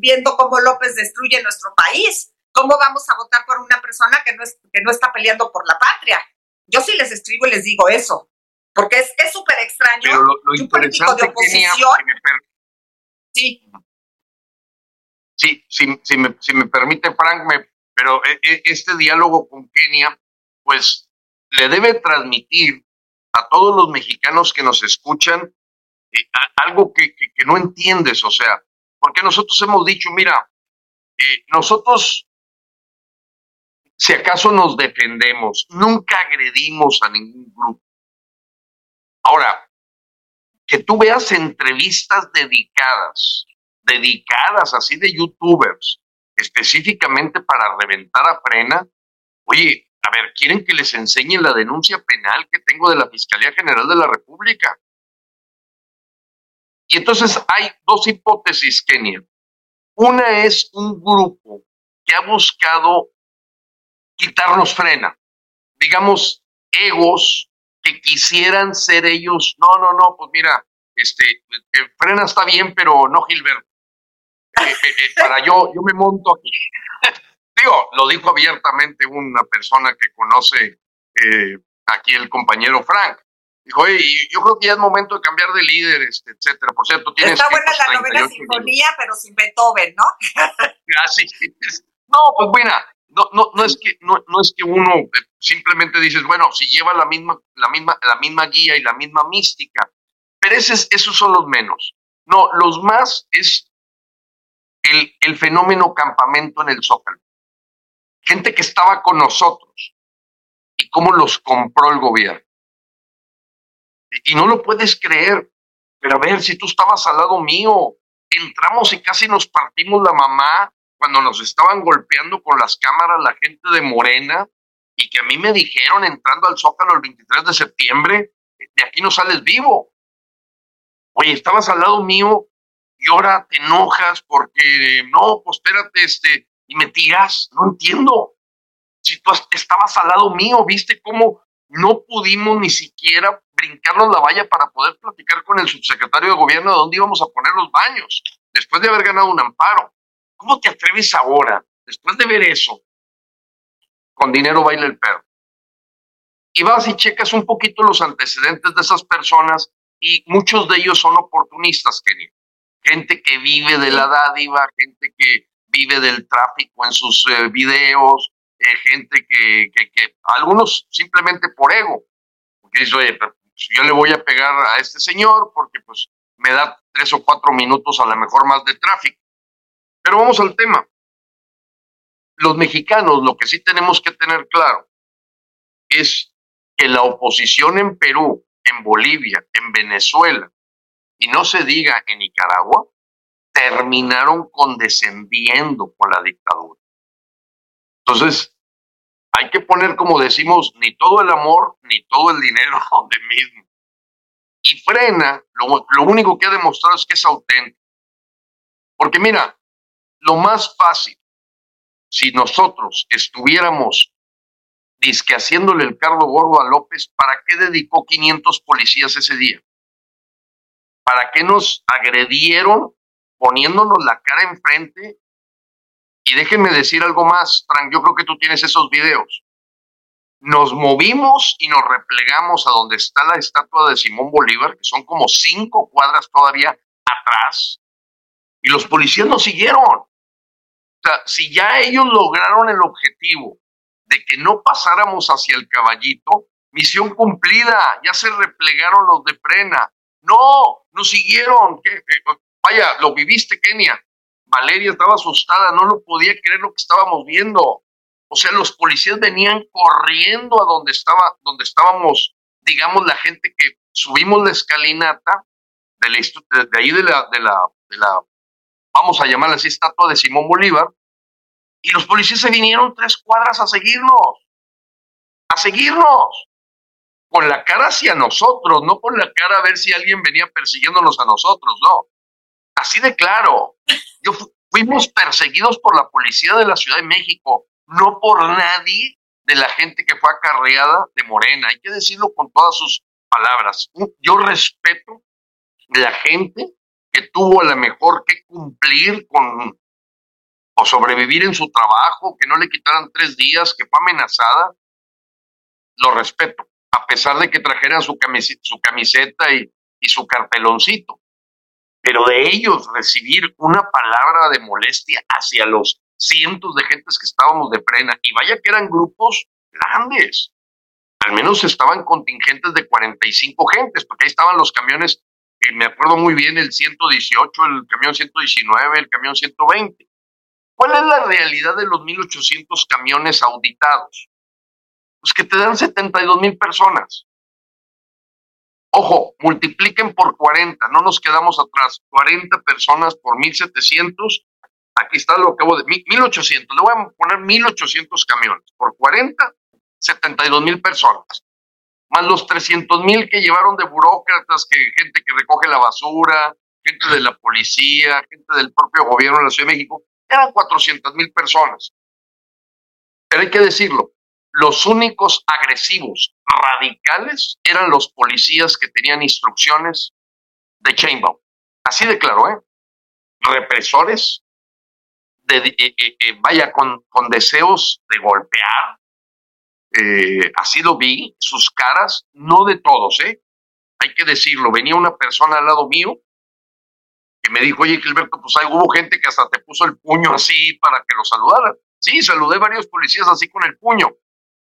viendo cómo López destruye nuestro país? ¿Cómo vamos a votar por una persona que no, es, que no está peleando por la patria? Yo sí les escribo y les digo eso, porque es súper extraño Pero lo, un político de oposición. sí. Sí, si, me, si me permite, Frank, me, pero e, e, este diálogo con Kenia, pues le debe transmitir a todos los mexicanos que nos escuchan eh, algo que, no entiendes, o sea, porque nosotros hemos dicho, mira, eh, nosotros si acaso nos defendemos, nunca agredimos a ningún grupo. Ahora, que tú veas entrevistas dedicadas, dedicadas así de youtubers, específicamente para reventar a frena, oye, a ver, ¿quieren que les enseñe la denuncia penal que tengo de la Fiscalía General de la República? Y entonces hay dos hipótesis, Kenia. Una es un grupo que ha buscado quitarnos frena. Digamos, egos que quisieran ser ellos. No, no, no, pues mira, este, eh, frena está bien, pero no Gilbert. Eh, eh, para yo, yo me monto aquí. Digo, lo dijo abiertamente una persona que conoce aquí el compañero Frank. Dijo, oye, yo creo que ya es momento de cambiar de líder, este, etcétera. Por cierto, tienes. Está buena la novela Sinfonía, pero sin Beethoven, ¿no? ah, sí. No, pues mira, no, no, no, es que, no, no es que uno eh, simplemente dices, bueno, si lleva la misma, la misma, la misma guía y la misma mística, pero esos son los menos. No, los más es el, el fenómeno campamento en el Zócalo. Gente que estaba con nosotros y cómo los compró el gobierno. Y, no lo puedes creer, pero a ver, si tú estabas al lado mío, entramos y casi nos partimos la mamá, cuando nos estaban golpeando con las cámaras la gente de Morena y que a mí me dijeron entrando al Zócalo el 23 de septiembre, de aquí no sales vivo. Oye, estabas al lado mío y ahora te enojas porque no, pues espérate, este, y me tiras, no entiendo. Si tú estabas al lado mío, viste cómo no pudimos ni siquiera brincarnos la valla para poder platicar con el subsecretario de gobierno de dónde íbamos a poner los baños, después de haber ganado un amparo. ¿Cómo te atreves ahora, después de ver eso? Con dinero baila el perro. Y vas y checas un poquito los antecedentes de esas personas y muchos de ellos son oportunistas, Kenny. Gente que vive de la dádiva, gente que vive del tráfico en sus eh, videos, eh, gente que, que, algunos simplemente por ego, porque dice, oye, pues, yo le voy a pegar a este señor porque pues me da tres o cuatro minutos a lo mejor más de tráfico. Pero vamos al tema. Los mexicanos, lo que sí tenemos que tener claro es que la oposición en Perú, en Bolivia, en Venezuela, y no se diga en Nicaragua, terminaron condescendiendo con la dictadura. Entonces, hay que poner, como decimos, ni todo el amor ni todo el dinero de mismo. Y frena, lo, lo único que ha demostrado es que es auténtico. Porque mira, lo más fácil, si nosotros estuviéramos disque haciéndole el cargo gordo a López, ¿para qué dedicó 500 policías ese día? ¿Para qué nos agredieron poniéndonos la cara enfrente? Y déjenme decir algo más, Frank, yo creo que tú tienes esos videos. Nos movimos y nos replegamos a donde está la estatua de Simón Bolívar, que son como cinco cuadras todavía atrás, y los policías nos siguieron. O sea, si ya ellos lograron el objetivo de que no pasáramos hacia el caballito, misión cumplida, ya se replegaron los de Prena. No, nos siguieron. Vaya, lo viviste, Kenia. Valeria estaba asustada, no lo podía creer lo que estábamos viendo. O sea, los policías venían corriendo a donde estaba, donde estábamos, digamos, la gente que subimos la escalinata de, ahí de la, de la de la, vamos a llamarla así, estatua de Simón Bolívar, y los policías se vinieron tres cuadras a seguirnos, a seguirnos, con la cara hacia nosotros, no con la cara a ver si alguien venía persiguiéndonos a nosotros, no. Así de claro, yo fuimos perseguidos por la policía de la Ciudad de México, no por nadie de la gente que fue acarreada de Morena. Hay que decirlo con todas sus palabras. Yo respeto la gente que tuvo a lo mejor que cumplir con o sobrevivir en su trabajo, que no le quitaran tres días, que fue amenazada, lo respeto, a pesar de que trajeran su camiseta, y, y su carpeloncito. Pero de ellos recibir una palabra de molestia hacia los cientos de gentes que estábamos de frena, y vaya que eran grupos grandes, al menos estaban contingentes de 45 gentes, porque ahí estaban los camiones, que me acuerdo muy bien, el 118, el camión 119, el camión 120. ¿Cuál es la realidad de los 1.800 camiones auditados? Pues que te dan 72 mil personas. Ojo, multipliquen por 40, no nos quedamos atrás. 40 personas por 1.700, aquí está lo que acabo de... 1.800, le voy a poner 1.800 camiones. Por 40, 72 mil personas. Más los 300 mil que llevaron de burócratas, que gente que recoge la basura, gente de la policía, gente del propio gobierno de la Ciudad de México eran 400 mil personas. Pero hay que decirlo, los únicos agresivos radicales eran los policías que tenían instrucciones de Chainbaum. Así de claro, ¿eh? Represores, de, eh, eh, eh, vaya, con, con, deseos de golpear. así lo vi, sus caras, no de todos, ¿eh? Hay que decirlo, venía una persona al lado mío me dijo, oye, Gilberto, pues hay, hubo gente que hasta te puso el puño así para que lo saludara. Sí, saludé varios policías así con el puño.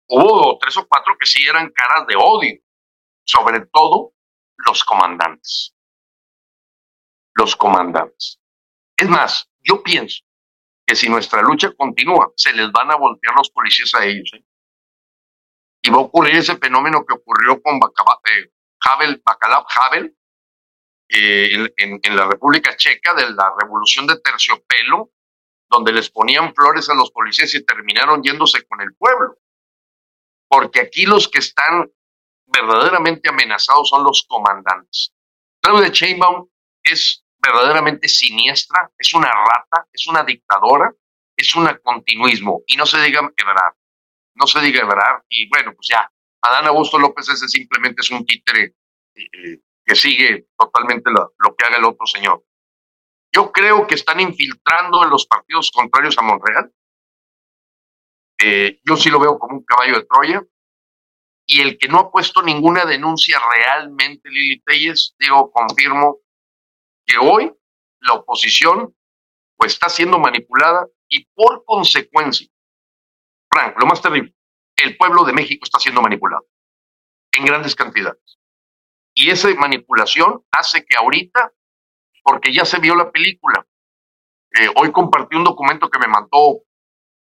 Hubo tres o cuatro que sí eran caras de odio, sobre todo los comandantes. Los comandantes. Es más, yo pienso que si nuestra lucha continúa, se les van a voltear los policías a ellos. ¿eh? Y va a ocurrir ese fenómeno que ocurrió con eh, Havel, Bacalab Havel, eh, en, la República Checa de la revolución de terciopelo, donde les ponían flores a los policías y terminaron yéndose con el pueblo. Porque aquí los que están verdaderamente amenazados son los comandantes. Claudia Chainbaum es verdaderamente siniestra, es una rata, es una dictadora, es un continuismo. Y no se diga Ebrard, no se diga Ebrard. Y bueno, pues ya, Adán Augusto López ese simplemente es un títere eh, eh, que sigue totalmente lo, que haga el otro señor. Yo creo que están infiltrando en los partidos contrarios a Monreal. Eh, yo sí lo veo como un caballo de Troya. Y el que no ha puesto ninguna denuncia realmente, Lili Telles, digo, confirmo que hoy la oposición pues está siendo manipulada y por consecuencia, Frank, lo más terrible, el pueblo de México está siendo manipulado en grandes cantidades. Y esa manipulación hace que ahorita, porque ya se vio la película, eh, hoy compartí un documento que me mandó,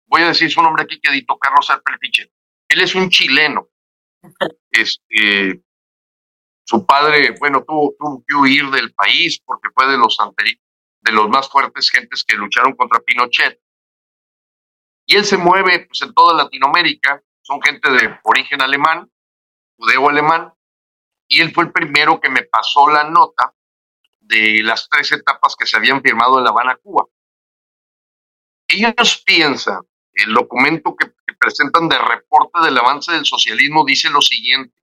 voy a decir su nombre aquí, que editó Carlos Alperfiche. Él es un chileno. Este, su padre, bueno, tuvo, tuvo, que huir del país porque fue de los de los más fuertes gentes que lucharon contra Pinochet. Y él se mueve pues, en toda Latinoamérica, son gente de origen alemán, judeo-alemán, y él fue el primero que me pasó la nota de las tres etapas que se habían firmado en La Habana, Cuba. Ellos piensan, el documento que, presentan de reporte del avance del socialismo dice lo siguiente,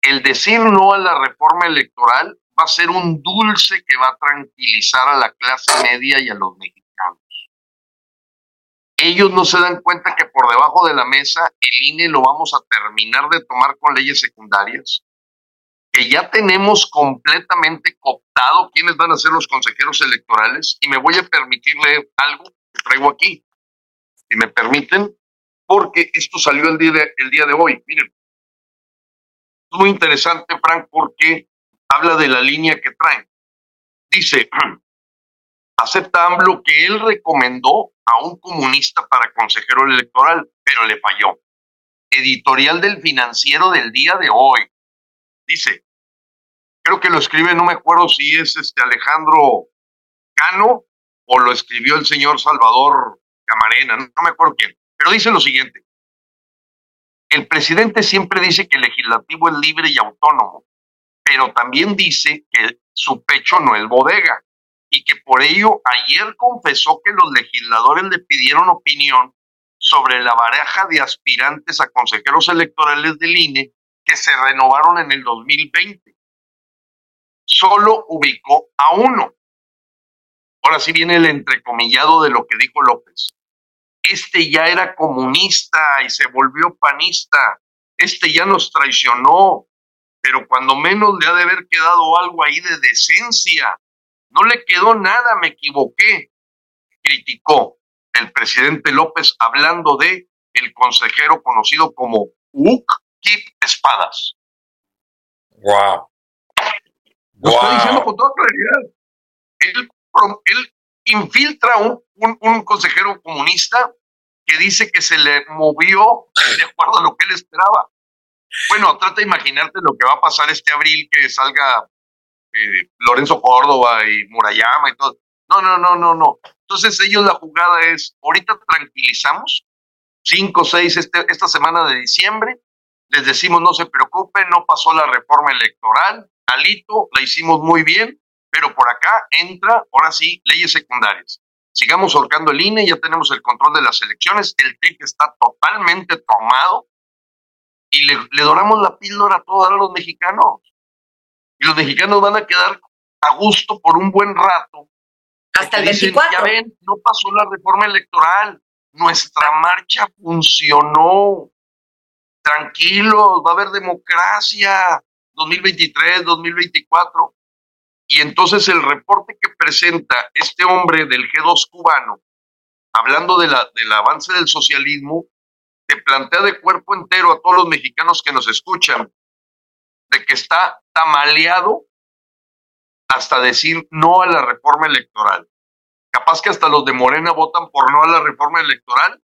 el decir no a la reforma electoral va a ser un dulce que va a tranquilizar a la clase media y a los mexicanos. Ellos no se dan cuenta que por debajo de la mesa el INE lo vamos a terminar de tomar con leyes secundarias, que ya tenemos completamente cooptado quiénes van a ser los consejeros electorales y me voy a permitir leer algo que traigo aquí, si me permiten, porque esto salió el día de, el día de hoy. Miren, muy interesante, Frank, porque habla de la línea que traen. Dice, acepta AMLO que él recomendó a un comunista para consejero electoral, pero le falló. Editorial del financiero del día de hoy. Dice, creo que lo escribe, no me acuerdo si es este Alejandro Cano o lo escribió el señor Salvador Camarena, no, me acuerdo quién, pero dice lo siguiente. El presidente siempre dice que el legislativo es libre y autónomo, pero también dice que su pecho no es bodega y que por ello ayer confesó que los legisladores le pidieron opinión sobre la baraja de aspirantes a consejeros electorales del INE que se renovaron en el 2020. Solo ubicó a uno. Ahora sí viene el entrecomillado de lo que dijo López. Este ya era comunista y se volvió panista. Este ya nos traicionó. Pero cuando menos le ha de haber quedado algo ahí de decencia. No le quedó nada, me equivoqué. Criticó el presidente López hablando de el consejero conocido como Uk Kip Espadas. Wow. Lo estoy diciendo con toda claridad. Él, él infiltra un, un, consejero comunista que dice que se le movió de acuerdo a lo que él esperaba. Bueno, trata de imaginarte lo que va a pasar este abril que salga eh, Lorenzo Córdoba y Murayama y todo. No, no, no, no, no. Entonces ellos la jugada es, ahorita tranquilizamos, cinco, seis, este, esta semana de diciembre, les decimos no se preocupen, no pasó la reforma electoral, alito, la hicimos muy bien, pero por acá entra, ahora sí, leyes secundarias. Sigamos ahorcando el INE, ya tenemos el control de las elecciones, el TIC está totalmente tomado y le, le doramos la píldora a todos los mexicanos. Y los mexicanos van a quedar a gusto por un buen rato hasta el 24. ya ven, no pasó la reforma electoral. Nuestra marcha funcionó. Tranquilos, va a haber democracia 2023, 2024. Y entonces el reporte que presenta este hombre del G2 cubano, hablando de la, del avance del socialismo, te plantea de cuerpo entero a todos los mexicanos que nos escuchan de que está tamaleado hasta decir no a la reforma electoral. Capaz que hasta los de Morena votan por no a la reforma electoral,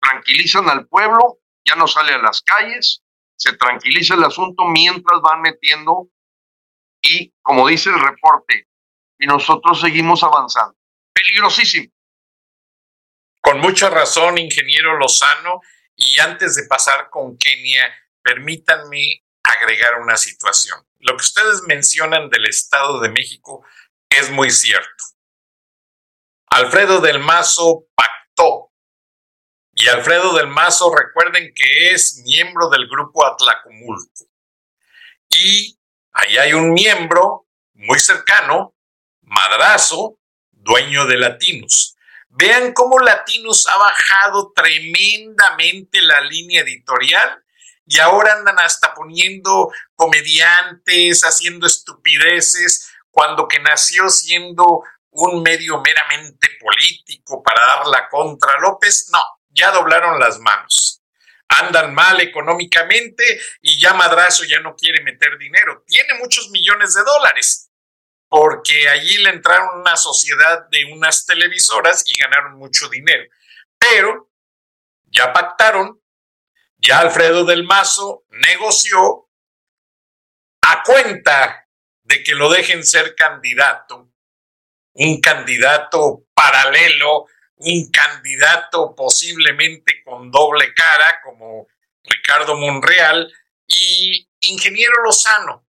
tranquilizan al pueblo, ya no sale a las calles, se tranquiliza el asunto mientras van metiendo y, como dice el reporte, y nosotros seguimos avanzando. Peligrosísimo. Con mucha razón, ingeniero Lozano. Y antes de pasar con Kenia, permítanme agregar una situación. Lo que ustedes mencionan del Estado de México es muy cierto. Alfredo del Mazo pactó. Y Alfredo del Mazo, recuerden que es miembro del grupo Atlacomulco. Y ahí hay un miembro muy cercano, Madrazo, dueño de Latinos. Vean cómo Latinos ha bajado tremendamente la línea editorial y ahora andan hasta poniendo comediantes, haciendo estupideces, cuando que nació siendo un medio meramente político para dar la contra López, no, ya doblaron las manos. Andan mal económicamente y ya Madrazo ya no quiere meter dinero. Tiene muchos millones de dólares, porque allí le entraron una sociedad de unas televisoras y ganaron mucho dinero. Pero ya pactaron ya Alfredo del Mazo negoció a cuenta de que lo dejen ser candidato, un candidato paralelo, un candidato posiblemente con doble cara como Ricardo Monreal y Ingeniero Lozano.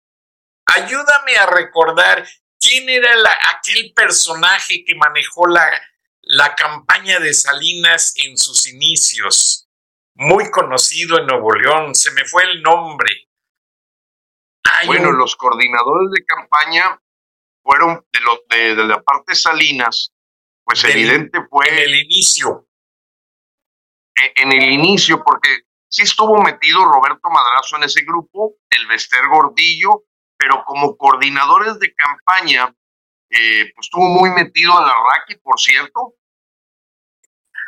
Ayúdame a recordar quién era aquel personaje que manejó la, la campaña de Salinas en sus inicios muy conocido en Nuevo León, se me fue el nombre. bueno, los coordinadores de campaña fueron de, los de, la parte Salinas, pues evidente fue... En el inicio. E, en, el inicio, porque sí estuvo metido Roberto Madrazo en ese grupo, el Vester Gordillo, pero como coordinadores de campaña, eh, pues estuvo muy metido a la por cierto,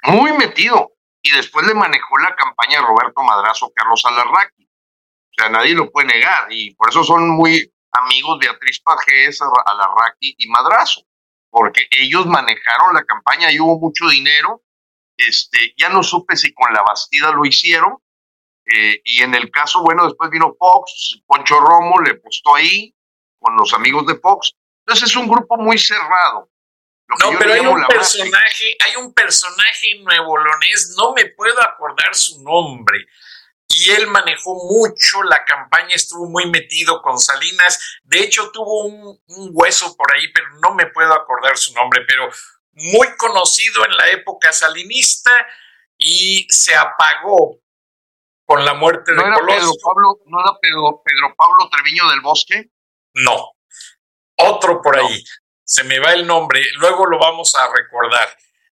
muy metido y después le manejó la campaña Roberto Madrazo Carlos Alarraqui. O sea, nadie lo puede negar y por eso son muy amigos Beatriz Pajés, Alarraqui y Madrazo, porque ellos manejaron la campaña y hubo mucho dinero. Este, ya no supe si con la Bastida lo hicieron. Eh, y en el caso, bueno, después vino Fox, Poncho Romo le apostó ahí, con los amigos de Fox. Entonces es un grupo muy cerrado. No, pero hay un personaje, hay un personaje nuevo lonés, no me puedo acordar su nombre. Y él manejó mucho la campaña, estuvo muy metido con Salinas. De hecho, tuvo un, un hueso por ahí, pero no me puedo acordar su nombre, pero muy conocido en la época salinista y se apagó con la muerte de era Pedro Pablo, ¿No era Pedro, Pedro Pablo Treviño del Bosque? No, otro por ahí. Se me va el nombre, luego lo vamos a recordar.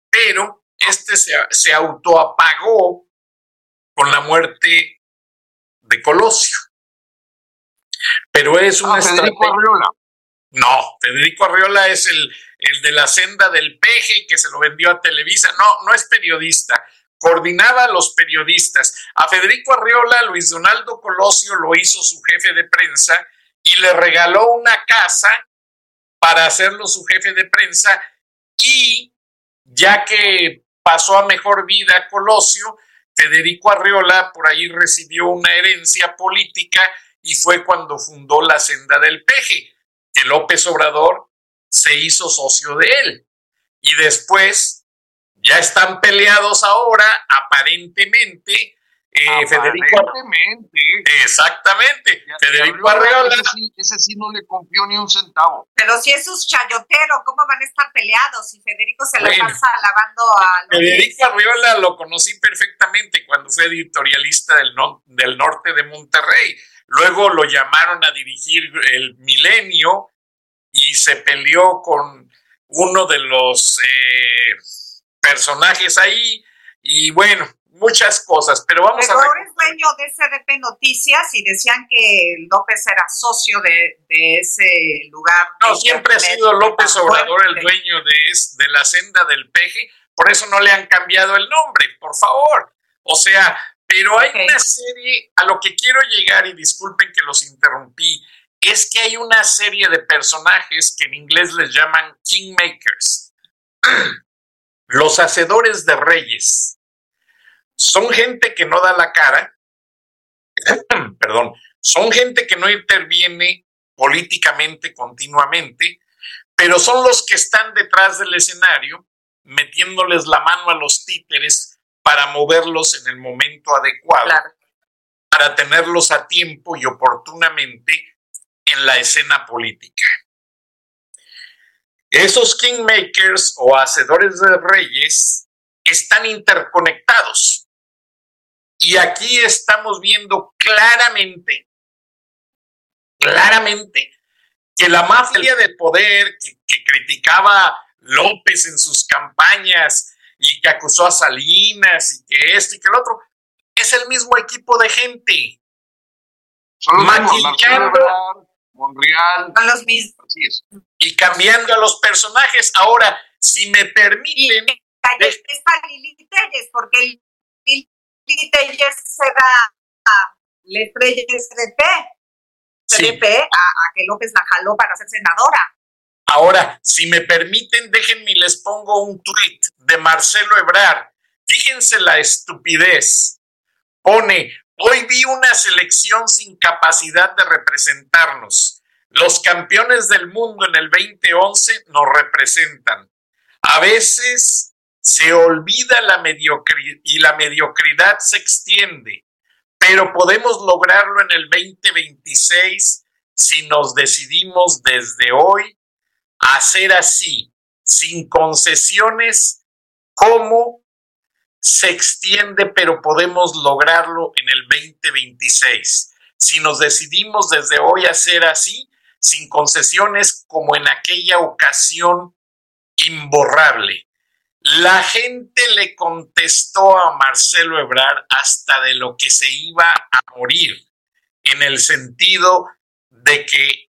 Pero este se, se autoapagó con la muerte de Colosio. Pero es una ah, Federico Arriola. No, Federico Arriola es el, el de la senda del peje que se lo vendió a Televisa. No, no es periodista coordinaba a los periodistas. A Federico Arriola, Luis Donaldo Colosio lo hizo su jefe de prensa y le regaló una casa para hacerlo su jefe de prensa y ya que pasó a mejor vida Colosio, Federico Arriola por ahí recibió una herencia política y fue cuando fundó la Senda del Peje, que López Obrador se hizo socio de él. Y después ya están peleados ahora, aparentemente. Eh, Federico Exactamente. Federico Arreola. Ese sí, no le confió ni un centavo. Pero si es un chayotero, ¿cómo van a estar peleados? Si Federico se le pasa lavando a. Federico Arriola lo conocí perfectamente cuando fue editorialista del, del norte de Monterrey. Luego lo llamaron a dirigir el Milenio y se peleó con uno de los. Eh, personajes ahí y bueno, muchas cosas, pero vamos a ver. es dueño de SDP Noticias y decían que López era socio de, ese lugar. No, siempre ha sido López Obrador el dueño de, de la senda del peje, por eso no le han cambiado el nombre, por favor. O sea, pero hay una serie, a lo que quiero llegar, y disculpen que los interrumpí, es que hay una serie de personajes que en inglés les llaman kingmakers. Los hacedores de reyes son gente que no da la cara, perdón, son gente que no interviene políticamente continuamente, pero son los que están detrás del escenario metiéndoles la mano a los títeres para moverlos en el momento adecuado, para tenerlos a tiempo y oportunamente en la escena política. Esos kingmakers o hacedores de reyes están interconectados. Y aquí estamos viendo claramente, claramente, que la mafia de poder que, criticaba López en sus campañas y que acusó a Salinas y que esto y que el otro, es el mismo equipo de gente. Son maquillando, Monreal. Son los mismos. Así es. Y cambiando a los personajes. Ahora, si me permiten. Porque Lili Telles se da a la estrella SDP. SDP a, a que López la jaló para ser senadora. Ahora, si me permiten, déjenme y les pongo un tweet de Marcelo Ebrar. Fíjense la estupidez. Pone, Hoy vi una selección sin capacidad de representarnos. Los campeones del mundo en el 2011 nos representan. A veces se olvida la mediocridad y la mediocridad se extiende, pero podemos lograrlo en el 2026 si nos decidimos desde hoy a hacer así, sin concesiones, como se extiende, pero podemos lograrlo en el 2026. Si nos decidimos desde hoy a hacer así, sin concesiones como en aquella ocasión imborrable. La gente le contestó a Marcelo Ebrard hasta de lo que se iba a morir, en el sentido de que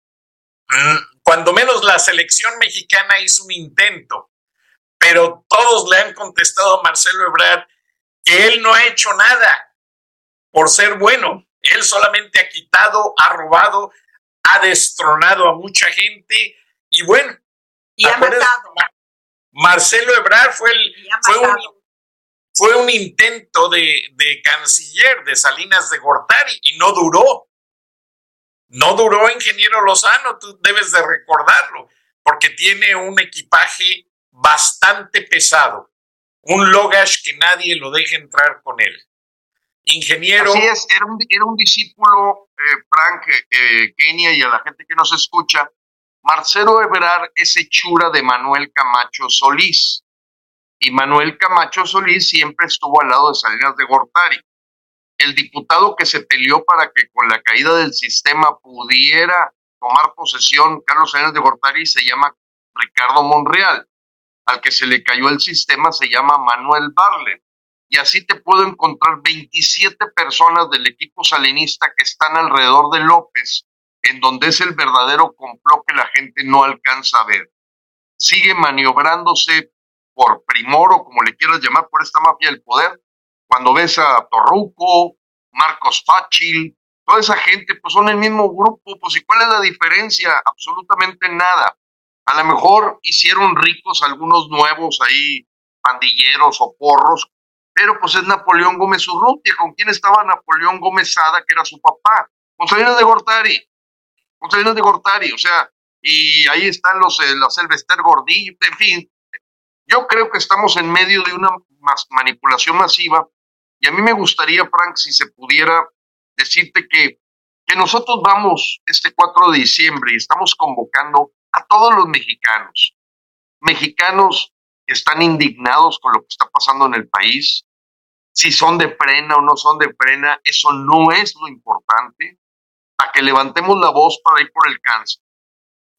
mm, cuando menos la selección mexicana hizo un intento pero todos le han contestado a Marcelo Ebrard que él no ha hecho nada por ser bueno. Él solamente ha quitado, ha robado, ha destronado a mucha gente y bueno. Y ha matado. Marcelo Ebrard fue, el, fue, un, fue un intento de, de canciller de Salinas de Gortari y no duró. No duró ingeniero Lozano, tú debes de recordarlo, porque tiene un equipaje bastante pesado, un Logash que nadie lo deje entrar con él. Ingeniero. Así es, era un, era un discípulo, eh, Frank, eh, Kenia y a la gente que nos escucha. Marcelo Ebrard es hechura de Manuel Camacho Solís. Y Manuel Camacho Solís siempre estuvo al lado de Salinas de Gortari el diputado que se peleó para que con la caída del sistema pudiera tomar posesión Carlos Salinas de Gortari se llama Ricardo Monreal. Al que se le cayó el sistema se llama Manuel Barlet. Y así te puedo encontrar 27 personas del equipo salinista que están alrededor de López, en donde es el verdadero complot que la gente no alcanza a ver. Sigue maniobrándose por primor o como le quieras llamar, por esta mafia del poder, cuando ves a Torruco, Marcos Fácil, toda esa gente, pues son el mismo grupo, pues ¿y cuál es la diferencia? Absolutamente nada. A lo mejor hicieron ricos algunos nuevos ahí, pandilleros o porros, pero pues es Napoleón Gómez Urrutia. ¿Con quién estaba Napoleón Gómez Sada, que era su papá? Con Salinas de Gortari. Salinas de Gortari, o sea, y ahí están los, eh, los Elvester Gordillo, en fin. Yo creo que estamos en medio de una manipulación masiva y a mí me gustaría, Frank, si se pudiera decirte que, que nosotros vamos este 4 de diciembre y estamos convocando a todos los mexicanos, mexicanos que están indignados con lo que está pasando en el país, si son de frena o no son de frena, eso no es lo importante, a que levantemos la voz para ir por el cáncer.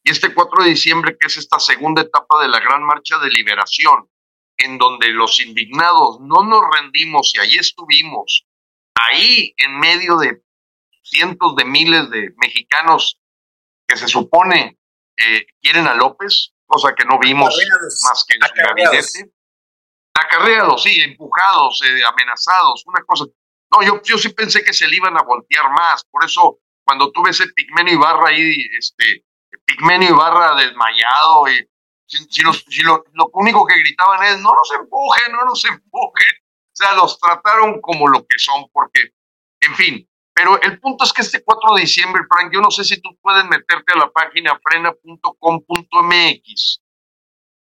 Y este 4 de diciembre, que es esta segunda etapa de la gran marcha de liberación, en donde los indignados no nos rendimos y ahí estuvimos, ahí en medio de cientos de miles de mexicanos que se supone eh, quieren a López, cosa que no vimos más que en su gabinete. Acarreados, sí, empujados, eh, amenazados, una cosa. No, yo, yo sí pensé que se le iban a voltear más, por eso cuando tuve ese Pigmenio Ibarra ahí, este, Pigmenio Ibarra desmayado, y si, lo, único que gritaban es, no nos empujen, no nos empujen. O sea, los trataron como lo que son, porque, en fin. Pero el punto es que este 4 de diciembre, Frank, yo no sé si tú puedes meterte a la página frena.com.mx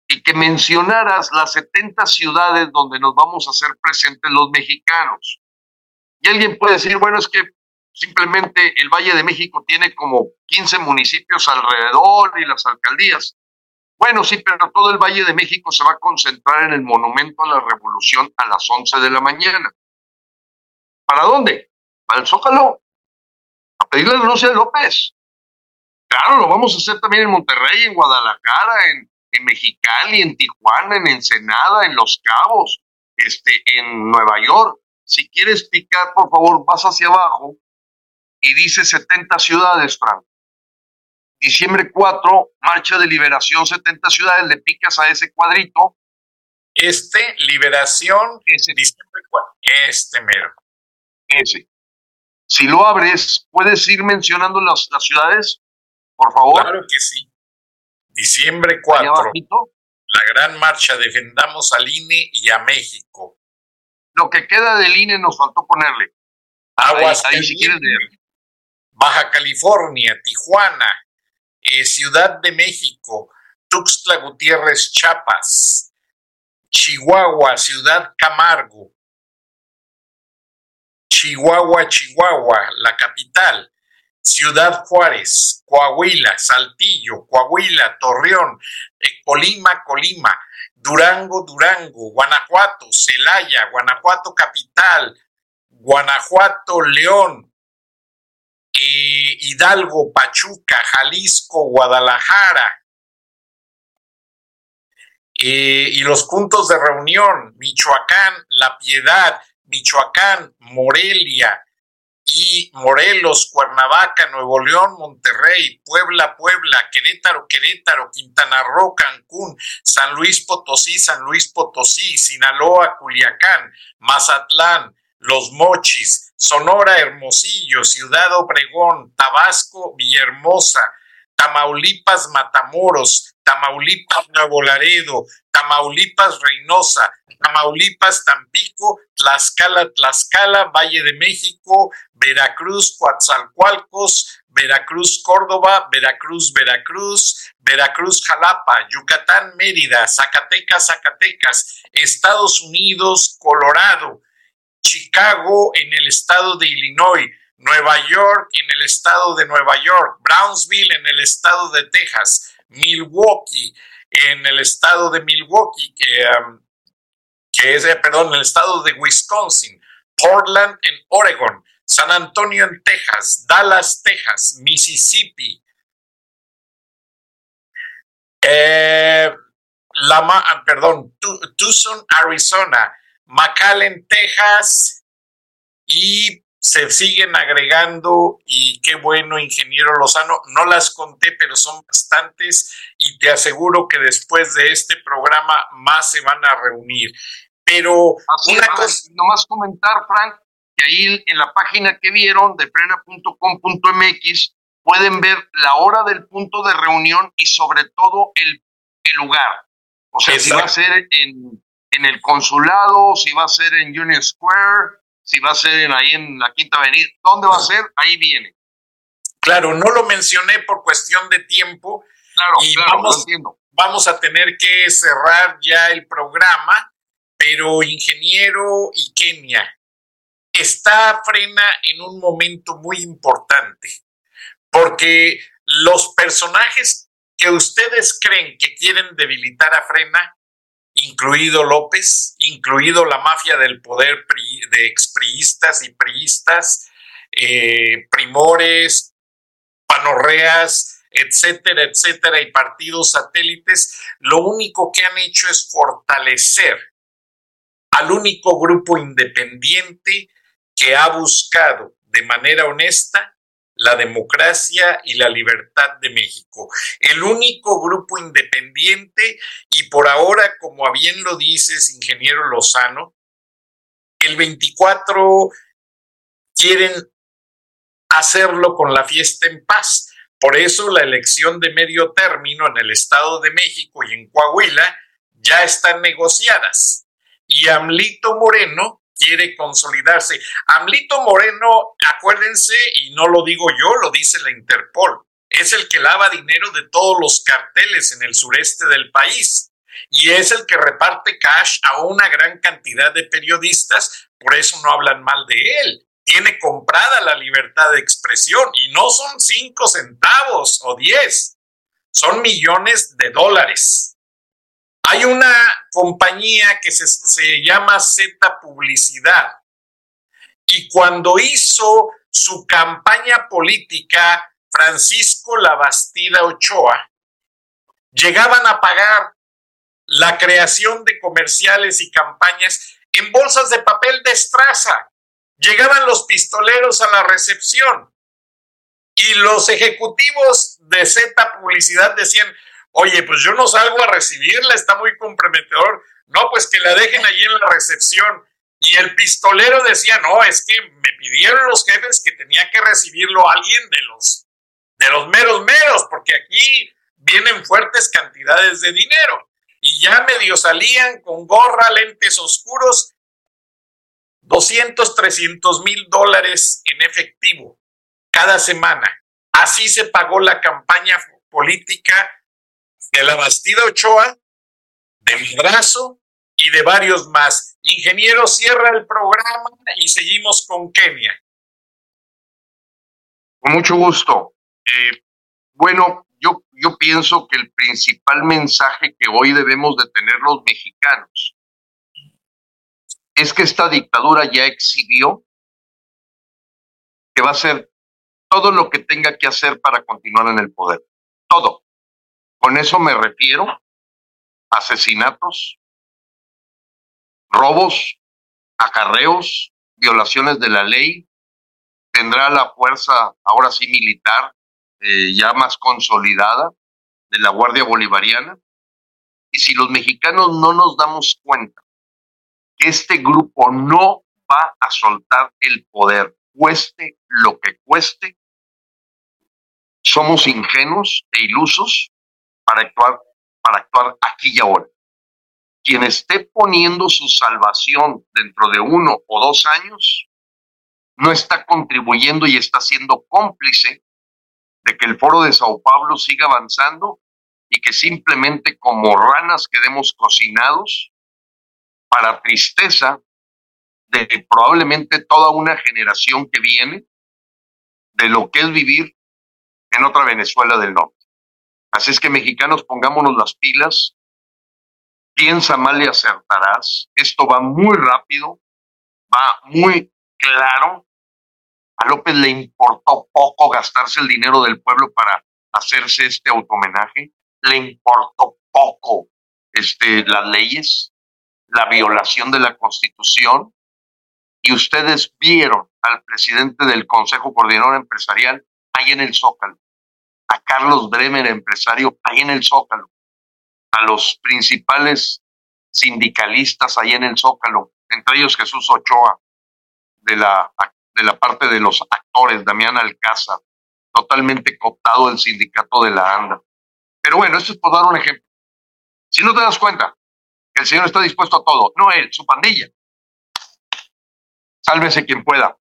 y que mencionaras las 70 ciudades donde nos vamos a hacer presentes los mexicanos. Y alguien puede decir, bueno, es que simplemente el Valle de México tiene como 15 municipios alrededor y las alcaldías. Bueno, sí, pero todo el Valle de México se va a concentrar en el Monumento a la Revolución a las 11 de la mañana. ¿Para dónde? Para el Zócalo. A pedirle renuncia de López. Claro, lo vamos a hacer también en Monterrey, en Guadalajara, en, en Mexicali, en Tijuana, en Ensenada, en Los Cabos, este, en Nueva York. Si quieres picar, por favor, vas hacia abajo y dice 70 ciudades, Frank. Diciembre 4, marcha de liberación 70 ciudades, le picas a ese cuadrito. Este, liberación, ese. diciembre 4, este mero. Ese. Si lo abres, ¿puedes ir mencionando las, las ciudades, por favor? Claro que sí. Diciembre 4, la gran marcha, defendamos al INE y a México. Lo que queda del INE nos faltó ponerle. Aguas ahí, si quieres leer. Baja California, Tijuana, eh, Ciudad de México, Tuxtla Gutiérrez, Chiapas, Chihuahua, Ciudad Camargo, Chihuahua, Chihuahua, la capital, Ciudad Juárez, Coahuila, Saltillo, Coahuila, Torreón, eh, Colima, Colima, Durango, Durango, Guanajuato, Celaya, Guanajuato capital, Guanajuato, León, Hidalgo, Pachuca, Jalisco, Guadalajara. y los puntos de reunión, Michoacán, La Piedad, Michoacán, Morelia y Morelos, Cuernavaca, Nuevo León, Monterrey, Puebla, Puebla, Querétaro, Querétaro, Quintana Roo, Cancún, San Luis Potosí, San Luis Potosí, Sinaloa, Culiacán, Mazatlán, Los Mochis, Sonora, Hermosillo, Ciudad Obregón, Tabasco, Villahermosa, Tamaulipas, Matamoros, Tamaulipas, Nuevo Laredo, Tamaulipas, Reynosa, Tamaulipas, Tampico, Tlaxcala, Tlaxcala, Valle de México, Veracruz, Coatzacoalcos, Veracruz, Córdoba, Veracruz, Veracruz, Veracruz, Jalapa, Yucatán, Mérida, Zacatecas, Zacatecas, Estados Unidos, Colorado, Chicago en el estado de Illinois, Nueva York en el estado de Nueva York, Brownsville en el estado de Texas, Milwaukee en el estado de Milwaukee, que, um, es, eh, perdón, en el estado de Wisconsin, Portland en Oregon, San Antonio en Texas, Dallas, Texas, Mississippi, eh, ah, perdón, Tucson, Arizona, McAllen, Texas y se siguen agregando y qué bueno, ingeniero Lozano. No las conté, pero son bastantes y te aseguro que después de este programa más se van a reunir. Pero una cosa... Nomás comentar, Frank, que ahí en la página que vieron de frena.com.mx pueden ver la hora del punto de reunión y sobre todo el, lugar. O sea, si va a ser en, en el consulado, si va a ser en Union Square, si va a ser ahí en la Quinta Avenida, ¿dónde va a ser? Ahí viene. Claro, no lo mencioné por cuestión de tiempo. Claro, y vamos, vamos a tener que cerrar ya el programa, pero ingeniero y Kenia, está Frena en un momento muy importante, porque los personajes que ustedes creen que quieren debilitar a Frena incluido López, incluido la mafia del poder de expriistas y priistas, eh, primores, panorreas, etcétera, etcétera, y partidos satélites, lo único que han hecho es fortalecer al único grupo independiente que ha buscado de manera honesta la democracia y la libertad de México. El único grupo independiente y por ahora, como bien lo dices, ingeniero Lozano, el 24 quieren hacerlo con la fiesta en paz. Por eso la elección de medio término en el Estado de México y en Coahuila ya están negociadas. Y Amlito Moreno quiere consolidarse. Amlito Moreno, acuérdense, y no lo digo yo, lo dice la Interpol, es el que lava dinero de todos los carteles en el sureste del país y es el que reparte cash a una gran cantidad de periodistas, por eso no hablan mal de él. Tiene comprada la libertad de expresión y no son cinco centavos o diez, son millones de dólares. Hay una compañía que se, llama Z Publicidad y cuando hizo su campaña política Francisco Labastida Ochoa, llegaban a pagar la creación de comerciales y campañas en bolsas de papel de estraza. Llegaban los pistoleros a la recepción y los ejecutivos de Z Publicidad decían, Oye, pues yo no salgo a recibirla, está muy comprometedor. No, pues que la dejen allí en la recepción. Y el pistolero decía, no, es que me pidieron los jefes que tenía que recibirlo alguien de los, de los meros meros, porque aquí vienen fuertes cantidades de dinero. Y ya medio salían con gorra, lentes oscuros, 200, 300 mil dólares en efectivo cada semana. Así se pagó la campaña política de la Bastida Ochoa, de brazo y de varios más. Ingeniero, cierra el programa y seguimos con Kenia. Con mucho gusto. Eh, bueno, yo, yo pienso que el principal mensaje que hoy debemos de tener los mexicanos es que esta dictadura ya exhibió que va a hacer todo lo que tenga que hacer para continuar en el poder. Todo. Con eso me refiero a asesinatos, robos, acarreos, violaciones de la ley. Tendrá la fuerza, ahora sí militar, eh, ya más consolidada de la Guardia Bolivariana. Y si los mexicanos no nos damos cuenta que este grupo no va a soltar el poder, cueste lo que cueste, somos ingenuos e ilusos para actuar, para actuar aquí y ahora. quien esté poniendo su salvación dentro de uno o dos años, no está contribuyendo y está siendo cómplice de que el foro de Sao Paulo siga avanzando y que simplemente como ranas quedemos cocinados para tristeza de probablemente toda una generación que viene de lo que es vivir en otra Venezuela del norte. Así es que mexicanos pongámonos las pilas, piensa mal y acertarás, esto va muy rápido, va muy claro, a López le importó poco gastarse el dinero del pueblo para hacerse este automenaje, le importó poco este, las leyes, la violación de la constitución, y ustedes vieron al presidente del Consejo Coordinador Empresarial ahí en el Zócalo, a Carlos Bremer, empresario, ahí en el Zócalo, a los principales sindicalistas ahí en el Zócalo, entre ellos Jesús Ochoa, de la, de la parte de los actores, Damián Alcázar, totalmente cooptado del sindicato de la ANDA. Pero bueno, esto es por dar un ejemplo. Si no te das cuenta que el señor está dispuesto a todo, no él, su pandilla, Sálvese quien pueda.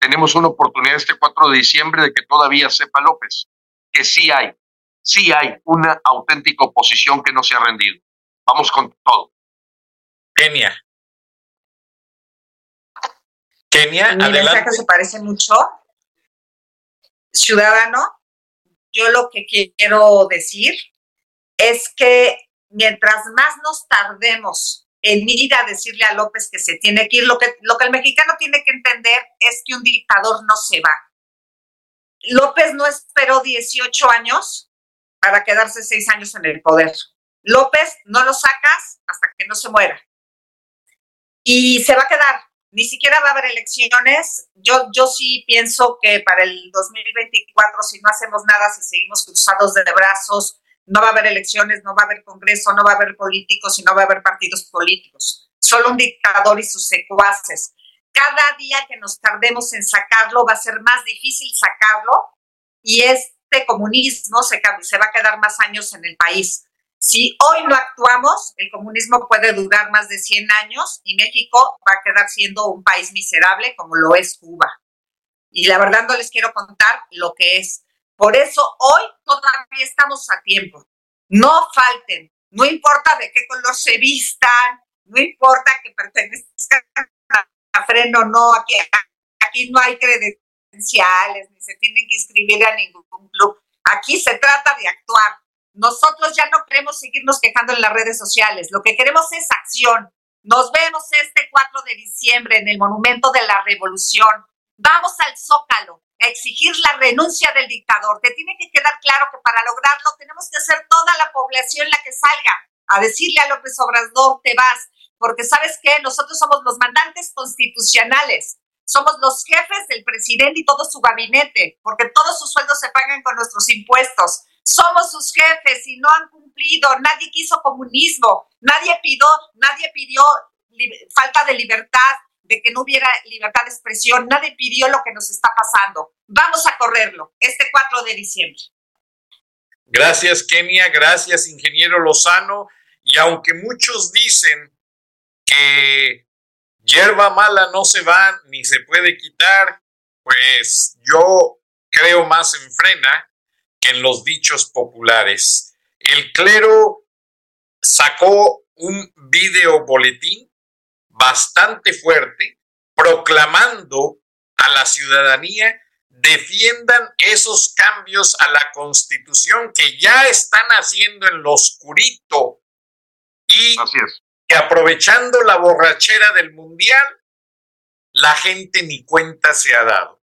Tenemos una oportunidad este 4 de diciembre de que todavía sepa López que sí hay, sí hay una auténtica oposición que no se ha rendido. Vamos con todo. Kenia. Kenia, Mi adelante. mensaje se parece mucho. Ciudadano, yo lo que quiero decir es que mientras más nos tardemos en ir a decirle a López que se tiene que ir. Lo que, lo que el mexicano tiene que entender es que un dictador no se va. López no esperó 18 años para quedarse seis años en el poder. López no lo sacas hasta que no se muera. Y se va a quedar. Ni siquiera va a haber elecciones. Yo, yo sí pienso que para el 2024, si no hacemos nada, si seguimos cruzados de brazos, no va a haber elecciones, no va a haber congreso, no va a haber políticos y no va a haber partidos políticos. Solo un dictador y sus secuaces. Cada día que nos tardemos en sacarlo va a ser más difícil sacarlo y este comunismo se, se va a quedar más años en el país. Si hoy no actuamos, el comunismo puede durar más de 100 años y México va a quedar siendo un país miserable como lo es Cuba. Y la verdad no les quiero contar lo que es. Por eso hoy todavía estamos a tiempo. No falten, no importa de qué color se vistan, no importa que pertenezcan freno no, aquí, aquí no hay credenciales, ni se tienen que inscribir a ningún club. Aquí se trata de actuar. Nosotros ya no queremos seguirnos quejando en las redes sociales, lo que queremos es acción. Nos vemos este 4 de diciembre en el Monumento de la Revolución. Vamos al Zócalo, exigir la renuncia del dictador. Te tiene que quedar claro que para lograrlo tenemos que hacer toda la población la que salga a decirle a López Obrador, te vas, porque sabes que nosotros somos los mandantes constitucionales, somos los jefes del presidente y todo su gabinete, porque todos sus sueldos se pagan con nuestros impuestos. Somos sus jefes y no han cumplido, nadie quiso comunismo, nadie pidió, nadie pidió falta de libertad, de que no hubiera libertad de expresión, nadie pidió lo que nos está pasando. Vamos a correrlo este 4 de diciembre. Gracias, Kenia. Gracias, ingeniero Lozano. Y aunque muchos dicen que hierba mala no se va ni se puede quitar, pues yo creo más en frena que en los dichos populares. El clero sacó un video boletín bastante fuerte proclamando a la ciudadanía defiendan esos cambios a la constitución que ya están haciendo en lo oscurito y que aprovechando la borrachera del mundial, la gente ni cuenta se ha dado.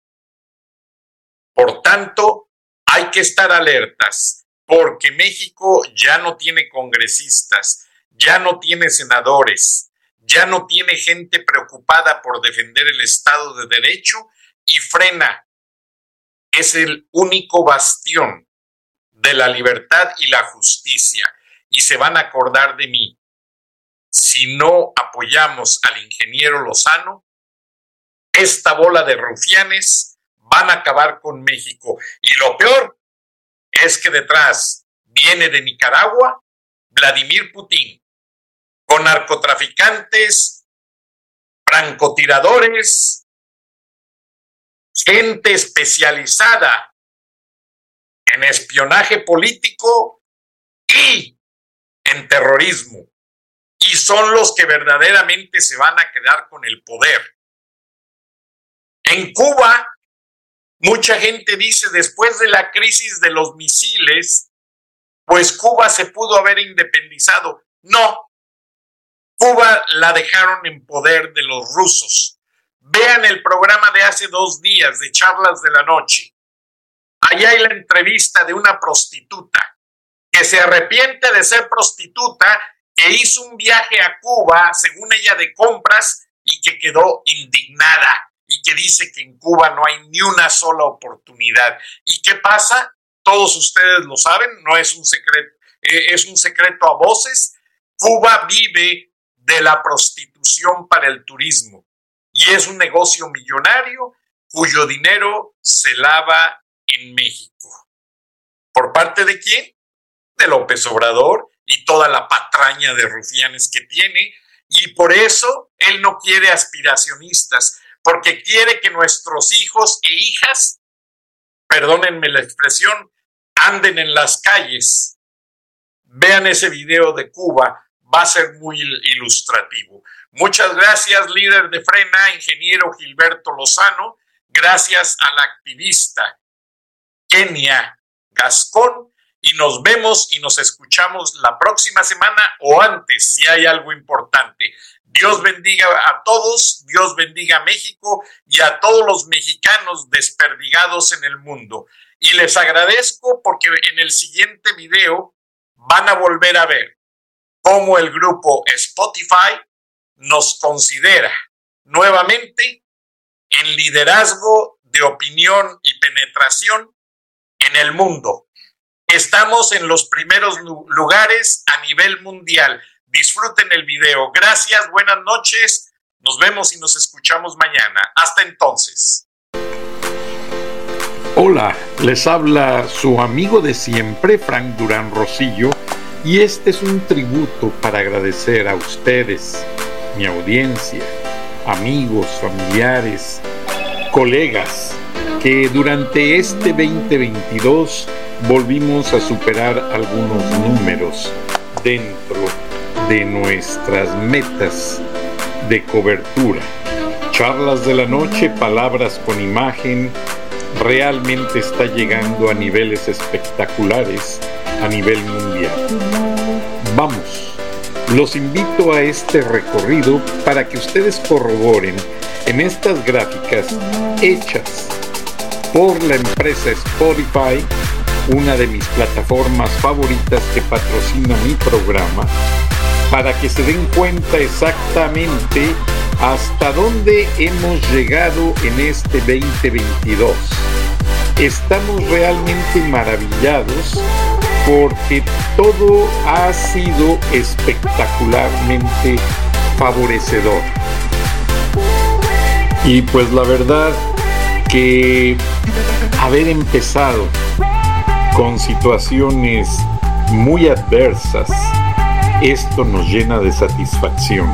Por tanto, hay que estar alertas porque México ya no tiene congresistas, ya no tiene senadores, ya no tiene gente preocupada por defender el Estado de Derecho y frena. Es el único bastión de la libertad y la justicia. Y se van a acordar de mí. Si no apoyamos al ingeniero Lozano, esta bola de rufianes van a acabar con México. Y lo peor es que detrás viene de Nicaragua Vladimir Putin con narcotraficantes, francotiradores, gente especializada en espionaje político y en terrorismo. Y son los que verdaderamente se van a quedar con el poder. En Cuba, mucha gente dice, después de la crisis de los misiles, pues Cuba se pudo haber independizado. No, Cuba la dejaron en poder de los rusos. Vean el programa de hace dos días de charlas de la noche. Allá hay la entrevista de una prostituta que se arrepiente de ser prostituta, que hizo un viaje a Cuba, según ella, de compras y que quedó indignada y que dice que en Cuba no hay ni una sola oportunidad. ¿Y qué pasa? Todos ustedes lo saben, no es un secreto, eh, es un secreto a voces. Cuba vive de la prostitución para el turismo y es un negocio millonario cuyo dinero se lava en México. ¿Por parte de quién? De López Obrador y toda la patraña de rufianes que tiene. Y por eso él no quiere aspiracionistas, porque quiere que nuestros hijos e hijas, perdónenme la expresión, anden en las calles. Vean ese video de Cuba, va a ser muy ilustrativo. Muchas gracias, líder de Frena, ingeniero Gilberto Lozano. Gracias al activista Kenia Gascón. Y nos vemos y nos escuchamos la próxima semana o antes, si hay algo importante. Dios bendiga a todos, Dios bendiga a México y a todos los mexicanos desperdigados en el mundo. Y les agradezco porque en el siguiente video van a volver a ver cómo el grupo Spotify nos considera nuevamente en liderazgo de opinión y penetración en el mundo. Estamos en los primeros lugares a nivel mundial. Disfruten el video. Gracias, buenas noches. Nos vemos y nos escuchamos mañana. Hasta entonces. Hola, les habla su amigo de siempre, Frank Durán Rosillo, y este es un tributo para agradecer a ustedes, mi audiencia, amigos, familiares, colegas, que durante este 2022 volvimos a superar algunos números dentro de nuestras metas de cobertura. Charlas de la noche, palabras con imagen, realmente está llegando a niveles espectaculares a nivel mundial. Vamos, los invito a este recorrido para que ustedes corroboren en estas gráficas hechas por la empresa Spotify una de mis plataformas favoritas que patrocina mi programa, para que se den cuenta exactamente hasta dónde hemos llegado en este 2022. Estamos realmente maravillados porque todo ha sido espectacularmente favorecedor. Y pues la verdad que haber empezado con situaciones muy adversas, esto nos llena de satisfacción.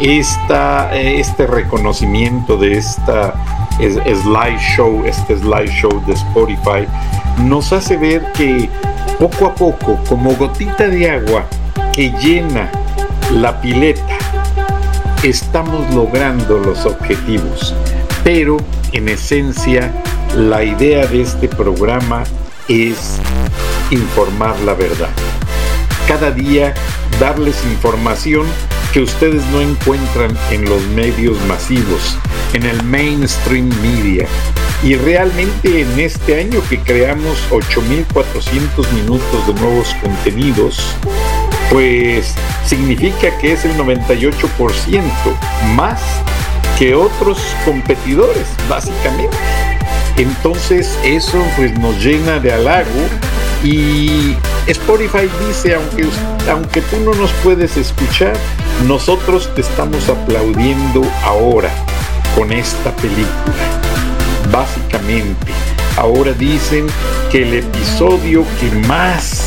Esta, este reconocimiento de esta slideshow, este slideshow de Spotify, nos hace ver que poco a poco, como gotita de agua que llena la pileta, estamos logrando los objetivos. Pero en esencia, la idea de este programa es informar la verdad. Cada día darles información que ustedes no encuentran en los medios masivos, en el mainstream media. Y realmente en este año que creamos 8.400 minutos de nuevos contenidos, pues significa que es el 98% más que otros competidores, básicamente. Entonces eso pues nos llena de halago y Spotify dice, aunque, aunque tú no nos puedes escuchar, nosotros te estamos aplaudiendo ahora con esta película. Básicamente, ahora dicen que el episodio que más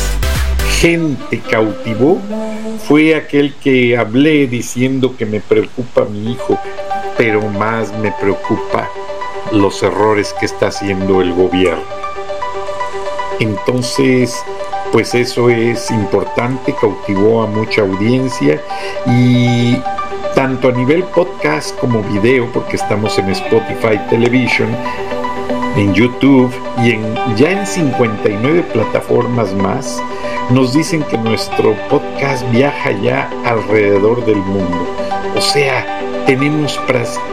gente cautivó fue aquel que hablé diciendo que me preocupa mi hijo, pero más me preocupa los errores que está haciendo el gobierno. Entonces, pues eso es importante, cautivó a mucha audiencia y tanto a nivel podcast como video, porque estamos en Spotify Television, en YouTube y en, ya en 59 plataformas más, nos dicen que nuestro podcast viaja ya alrededor del mundo. O sea, tenemos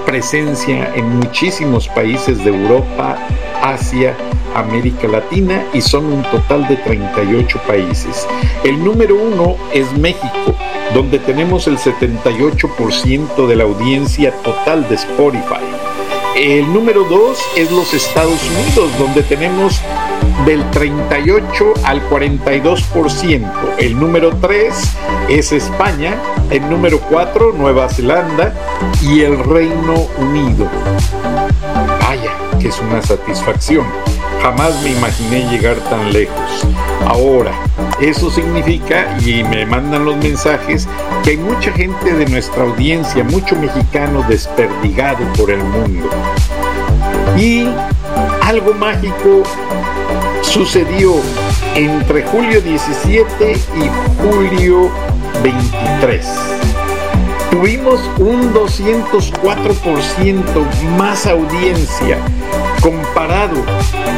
presencia en muchísimos países de Europa, Asia, América Latina y son un total de 38 países. El número uno es México, donde tenemos el 78% de la audiencia total de Spotify. El número dos es los Estados Unidos, donde tenemos del 38 al 42%. El número 3 es España, el número 4 Nueva Zelanda y el Reino Unido. Vaya, que es una satisfacción. Jamás me imaginé llegar tan lejos. Ahora, eso significa, y me mandan los mensajes, que hay mucha gente de nuestra audiencia, mucho mexicano desperdigado por el mundo. Y algo mágico sucedió entre julio 17 y julio 23. Tuvimos un 204% más audiencia comparado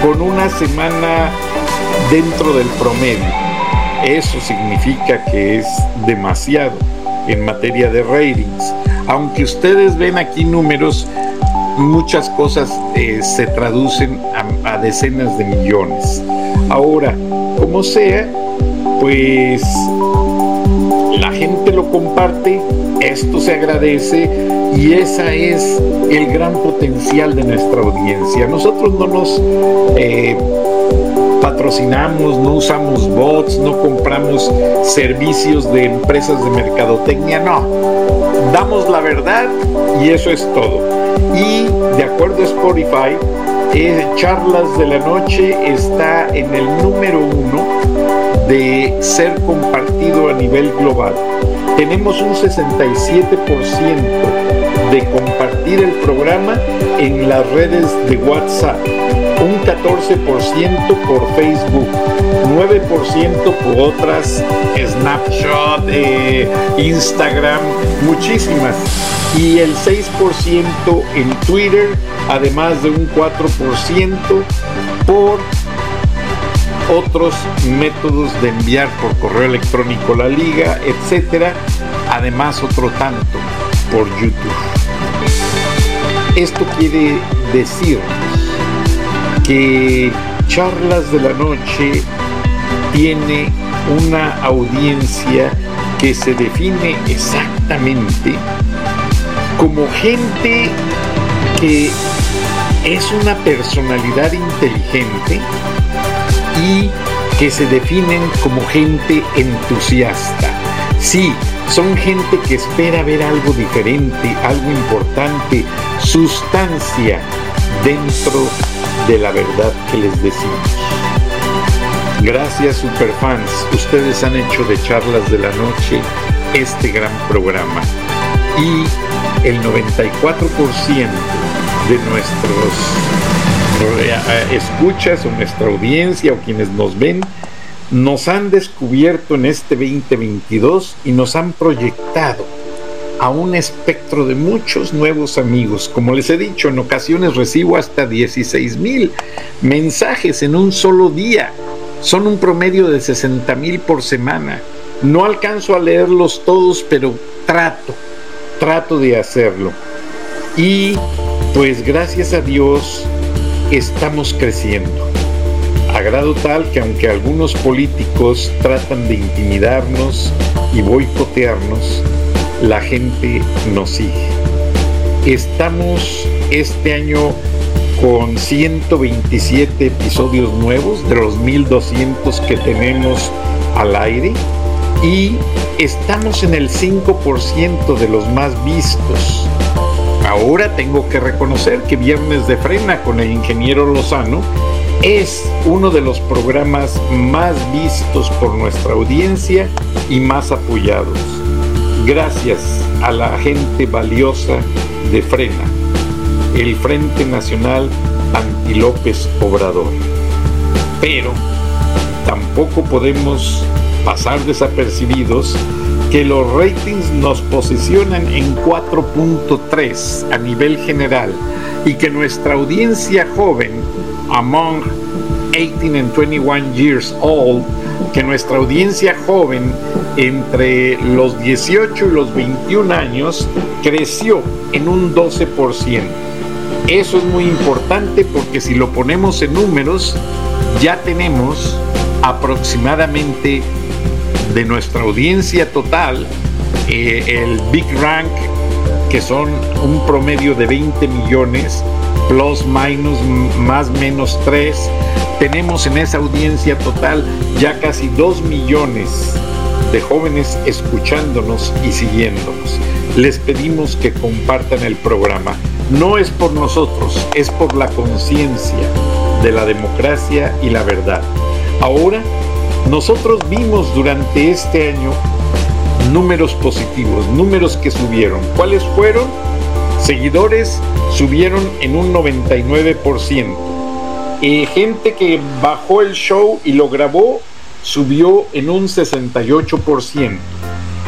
con una semana dentro del promedio. Eso significa que es demasiado en materia de ratings. Aunque ustedes ven aquí números, muchas cosas eh, se traducen a, decenas de millones. Ahora, como sea, pues la gente lo comparte, esto se agradece y esa es el gran potencial de nuestra audiencia. Nosotros no nos eh, patrocinamos, no usamos bots, no compramos servicios de empresas de mercadotecnia, no. Damos la verdad y eso es todo. Y de acuerdo a Spotify, eh, Charlas de la Noche está en el número uno de ser compartido a nivel global. Tenemos un 67% de compartir el programa en las redes de WhatsApp, un 14% por Facebook, 9% por otras, Snapchat, eh, Instagram, muchísimas. Y el 6% en Twitter, además de un 4% por otros métodos de enviar por correo electrónico la liga, etcétera, además otro tanto por YouTube. Esto quiere decir que Charlas de la Noche tiene una audiencia que se define exactamente como gente que es una personalidad inteligente que se definen como gente entusiasta. Sí, son gente que espera ver algo diferente, algo importante, sustancia dentro de la verdad que les decimos. Gracias superfans, ustedes han hecho de charlas de la noche este gran programa. Y el 94% de nuestros eh, escuchas o nuestra audiencia o quienes nos ven nos han descubierto en este 2022 y nos han proyectado a un espectro de muchos nuevos amigos. Como les he dicho, en ocasiones recibo hasta 16 mil mensajes en un solo día. Son un promedio de 60 mil por semana. No alcanzo a leerlos todos, pero trato, trato de hacerlo. Y pues gracias a Dios estamos creciendo a grado tal que aunque algunos políticos tratan de intimidarnos y boicotearnos, la gente nos sigue. Estamos este año con 127 episodios nuevos de los 1200 que tenemos al aire y estamos en el 5% de los más vistos. Ahora tengo que reconocer que Viernes de Frena con el ingeniero Lozano Es uno de los programas más vistos por nuestra audiencia y más apoyados. Gracias a la gente valiosa de Frena, el Frente Nacional Anti López Obrador. Pero tampoco podemos pasar desapercibidos que los ratings nos posicionan en 4.3 a nivel general y que nuestra audiencia joven, among 18 and 21 years old, que nuestra audiencia joven entre los 18 y los 21 años creció en un 12%. Eso es muy importante porque si lo ponemos en números, ya tenemos aproximadamente de nuestra audiencia total, eh, el Big Rank, que son un promedio de 20 millones, plus, minus, más, menos 3, tenemos en esa audiencia total ya casi 2 millones de jóvenes escuchándonos y siguiéndonos. Les pedimos que compartan el programa. No es por nosotros, es por la conciencia de la democracia y la verdad. Ahora, nosotros vimos durante este año números positivos, números que subieron. ¿Cuáles fueron? Seguidores subieron en un 99%. Y gente que bajó el show y lo grabó subió en un 68%.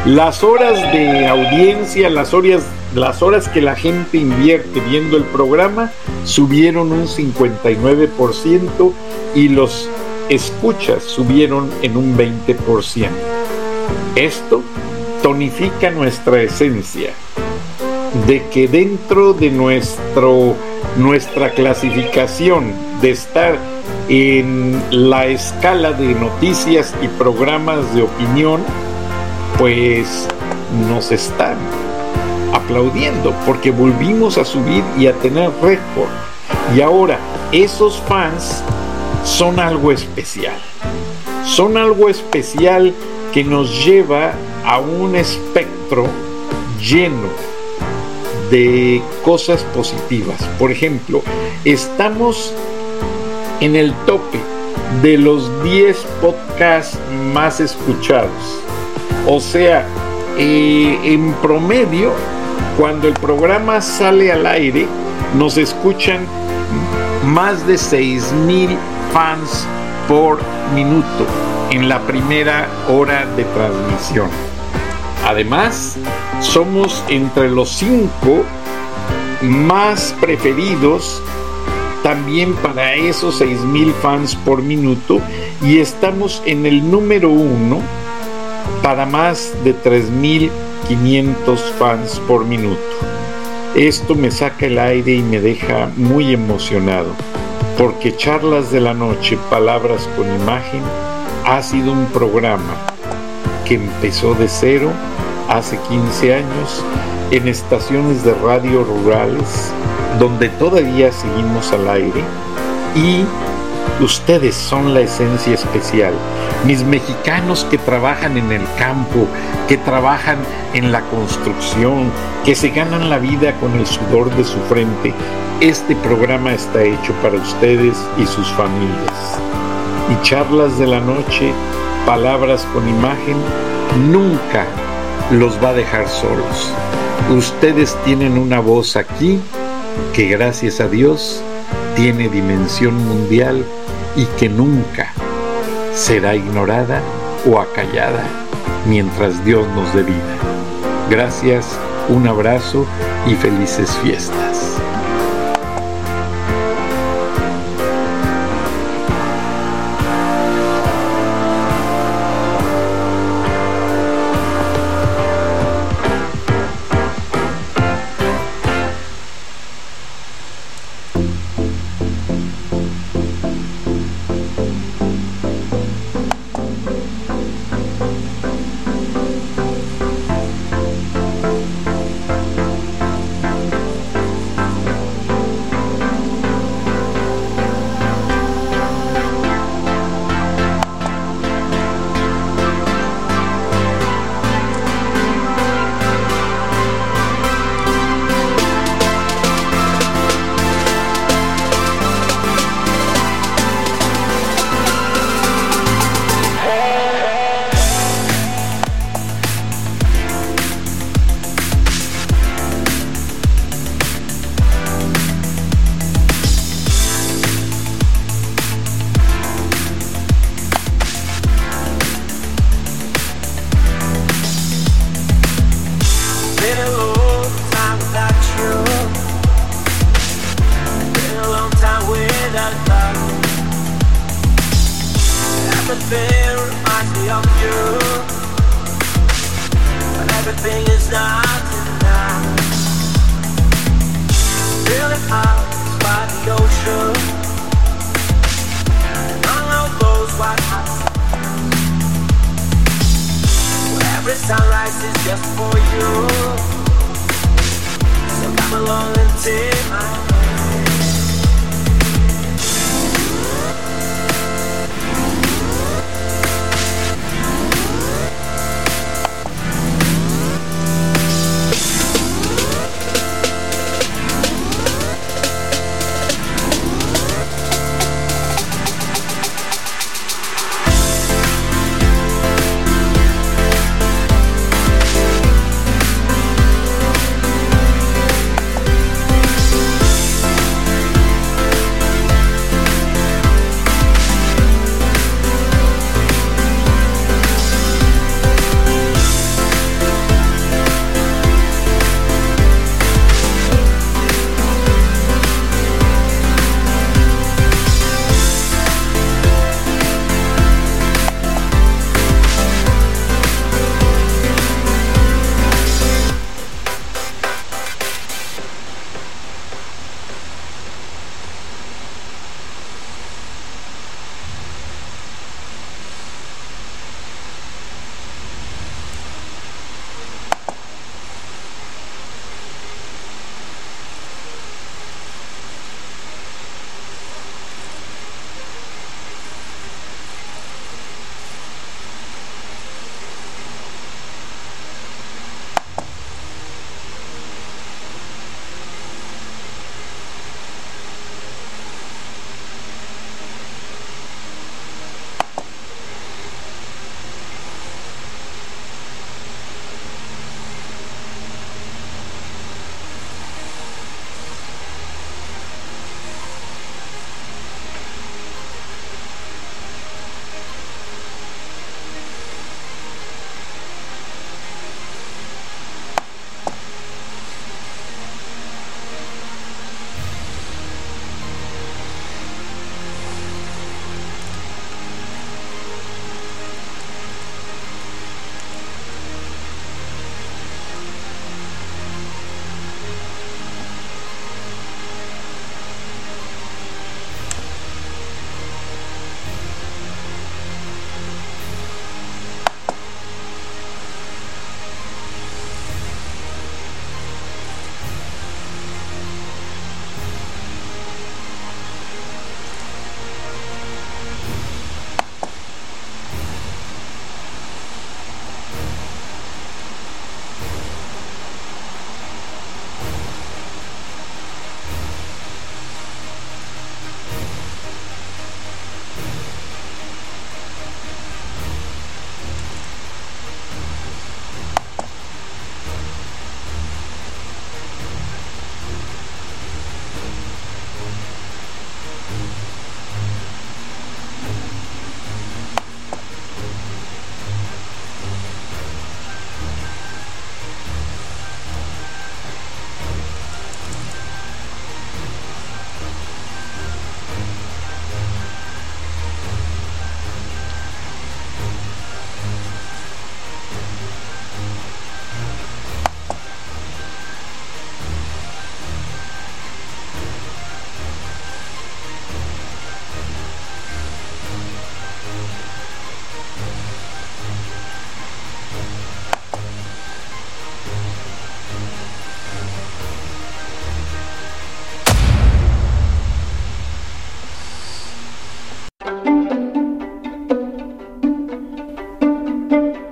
Las horas de audiencia, las horas, las horas que la gente invierte viendo el programa subieron un 59% y los escuchas subieron en un 20%. Esto tonifica nuestra esencia de que dentro de nuestro, nuestra clasificación de estar en la escala de noticias y programas de opinión, pues nos están aplaudiendo porque volvimos a subir y a tener récord. Y ahora esos fans son algo especial. Son algo especial que nos lleva a un espectro lleno de cosas positivas. Por ejemplo, estamos en el tope de los 10 podcasts más escuchados. O sea, eh, en promedio, cuando el programa sale al aire, nos escuchan más de 6 mil fans por minuto en la primera hora de transmisión. Además, somos entre los cinco más preferidos también para esos 6.000 fans por minuto y estamos en el número uno para más de 3.500 fans por minuto. Esto me saca el aire y me deja muy emocionado, porque Charlas de la Noche, Palabras con Imagen, ha sido un programa que empezó de cero hace 15 años en estaciones de radio rurales donde todavía seguimos al aire y ustedes son la esencia especial. Mis mexicanos que trabajan en el campo, que trabajan en la construcción, que se ganan la vida con el sudor de su frente, este programa está hecho para ustedes y sus familias. Y charlas de la noche, palabras con imagen, nunca los va a dejar solos. Ustedes tienen una voz aquí que gracias a Dios tiene dimensión mundial y que nunca será ignorada o acallada mientras Dios nos dé vida. Gracias, un abrazo y felices fiestas.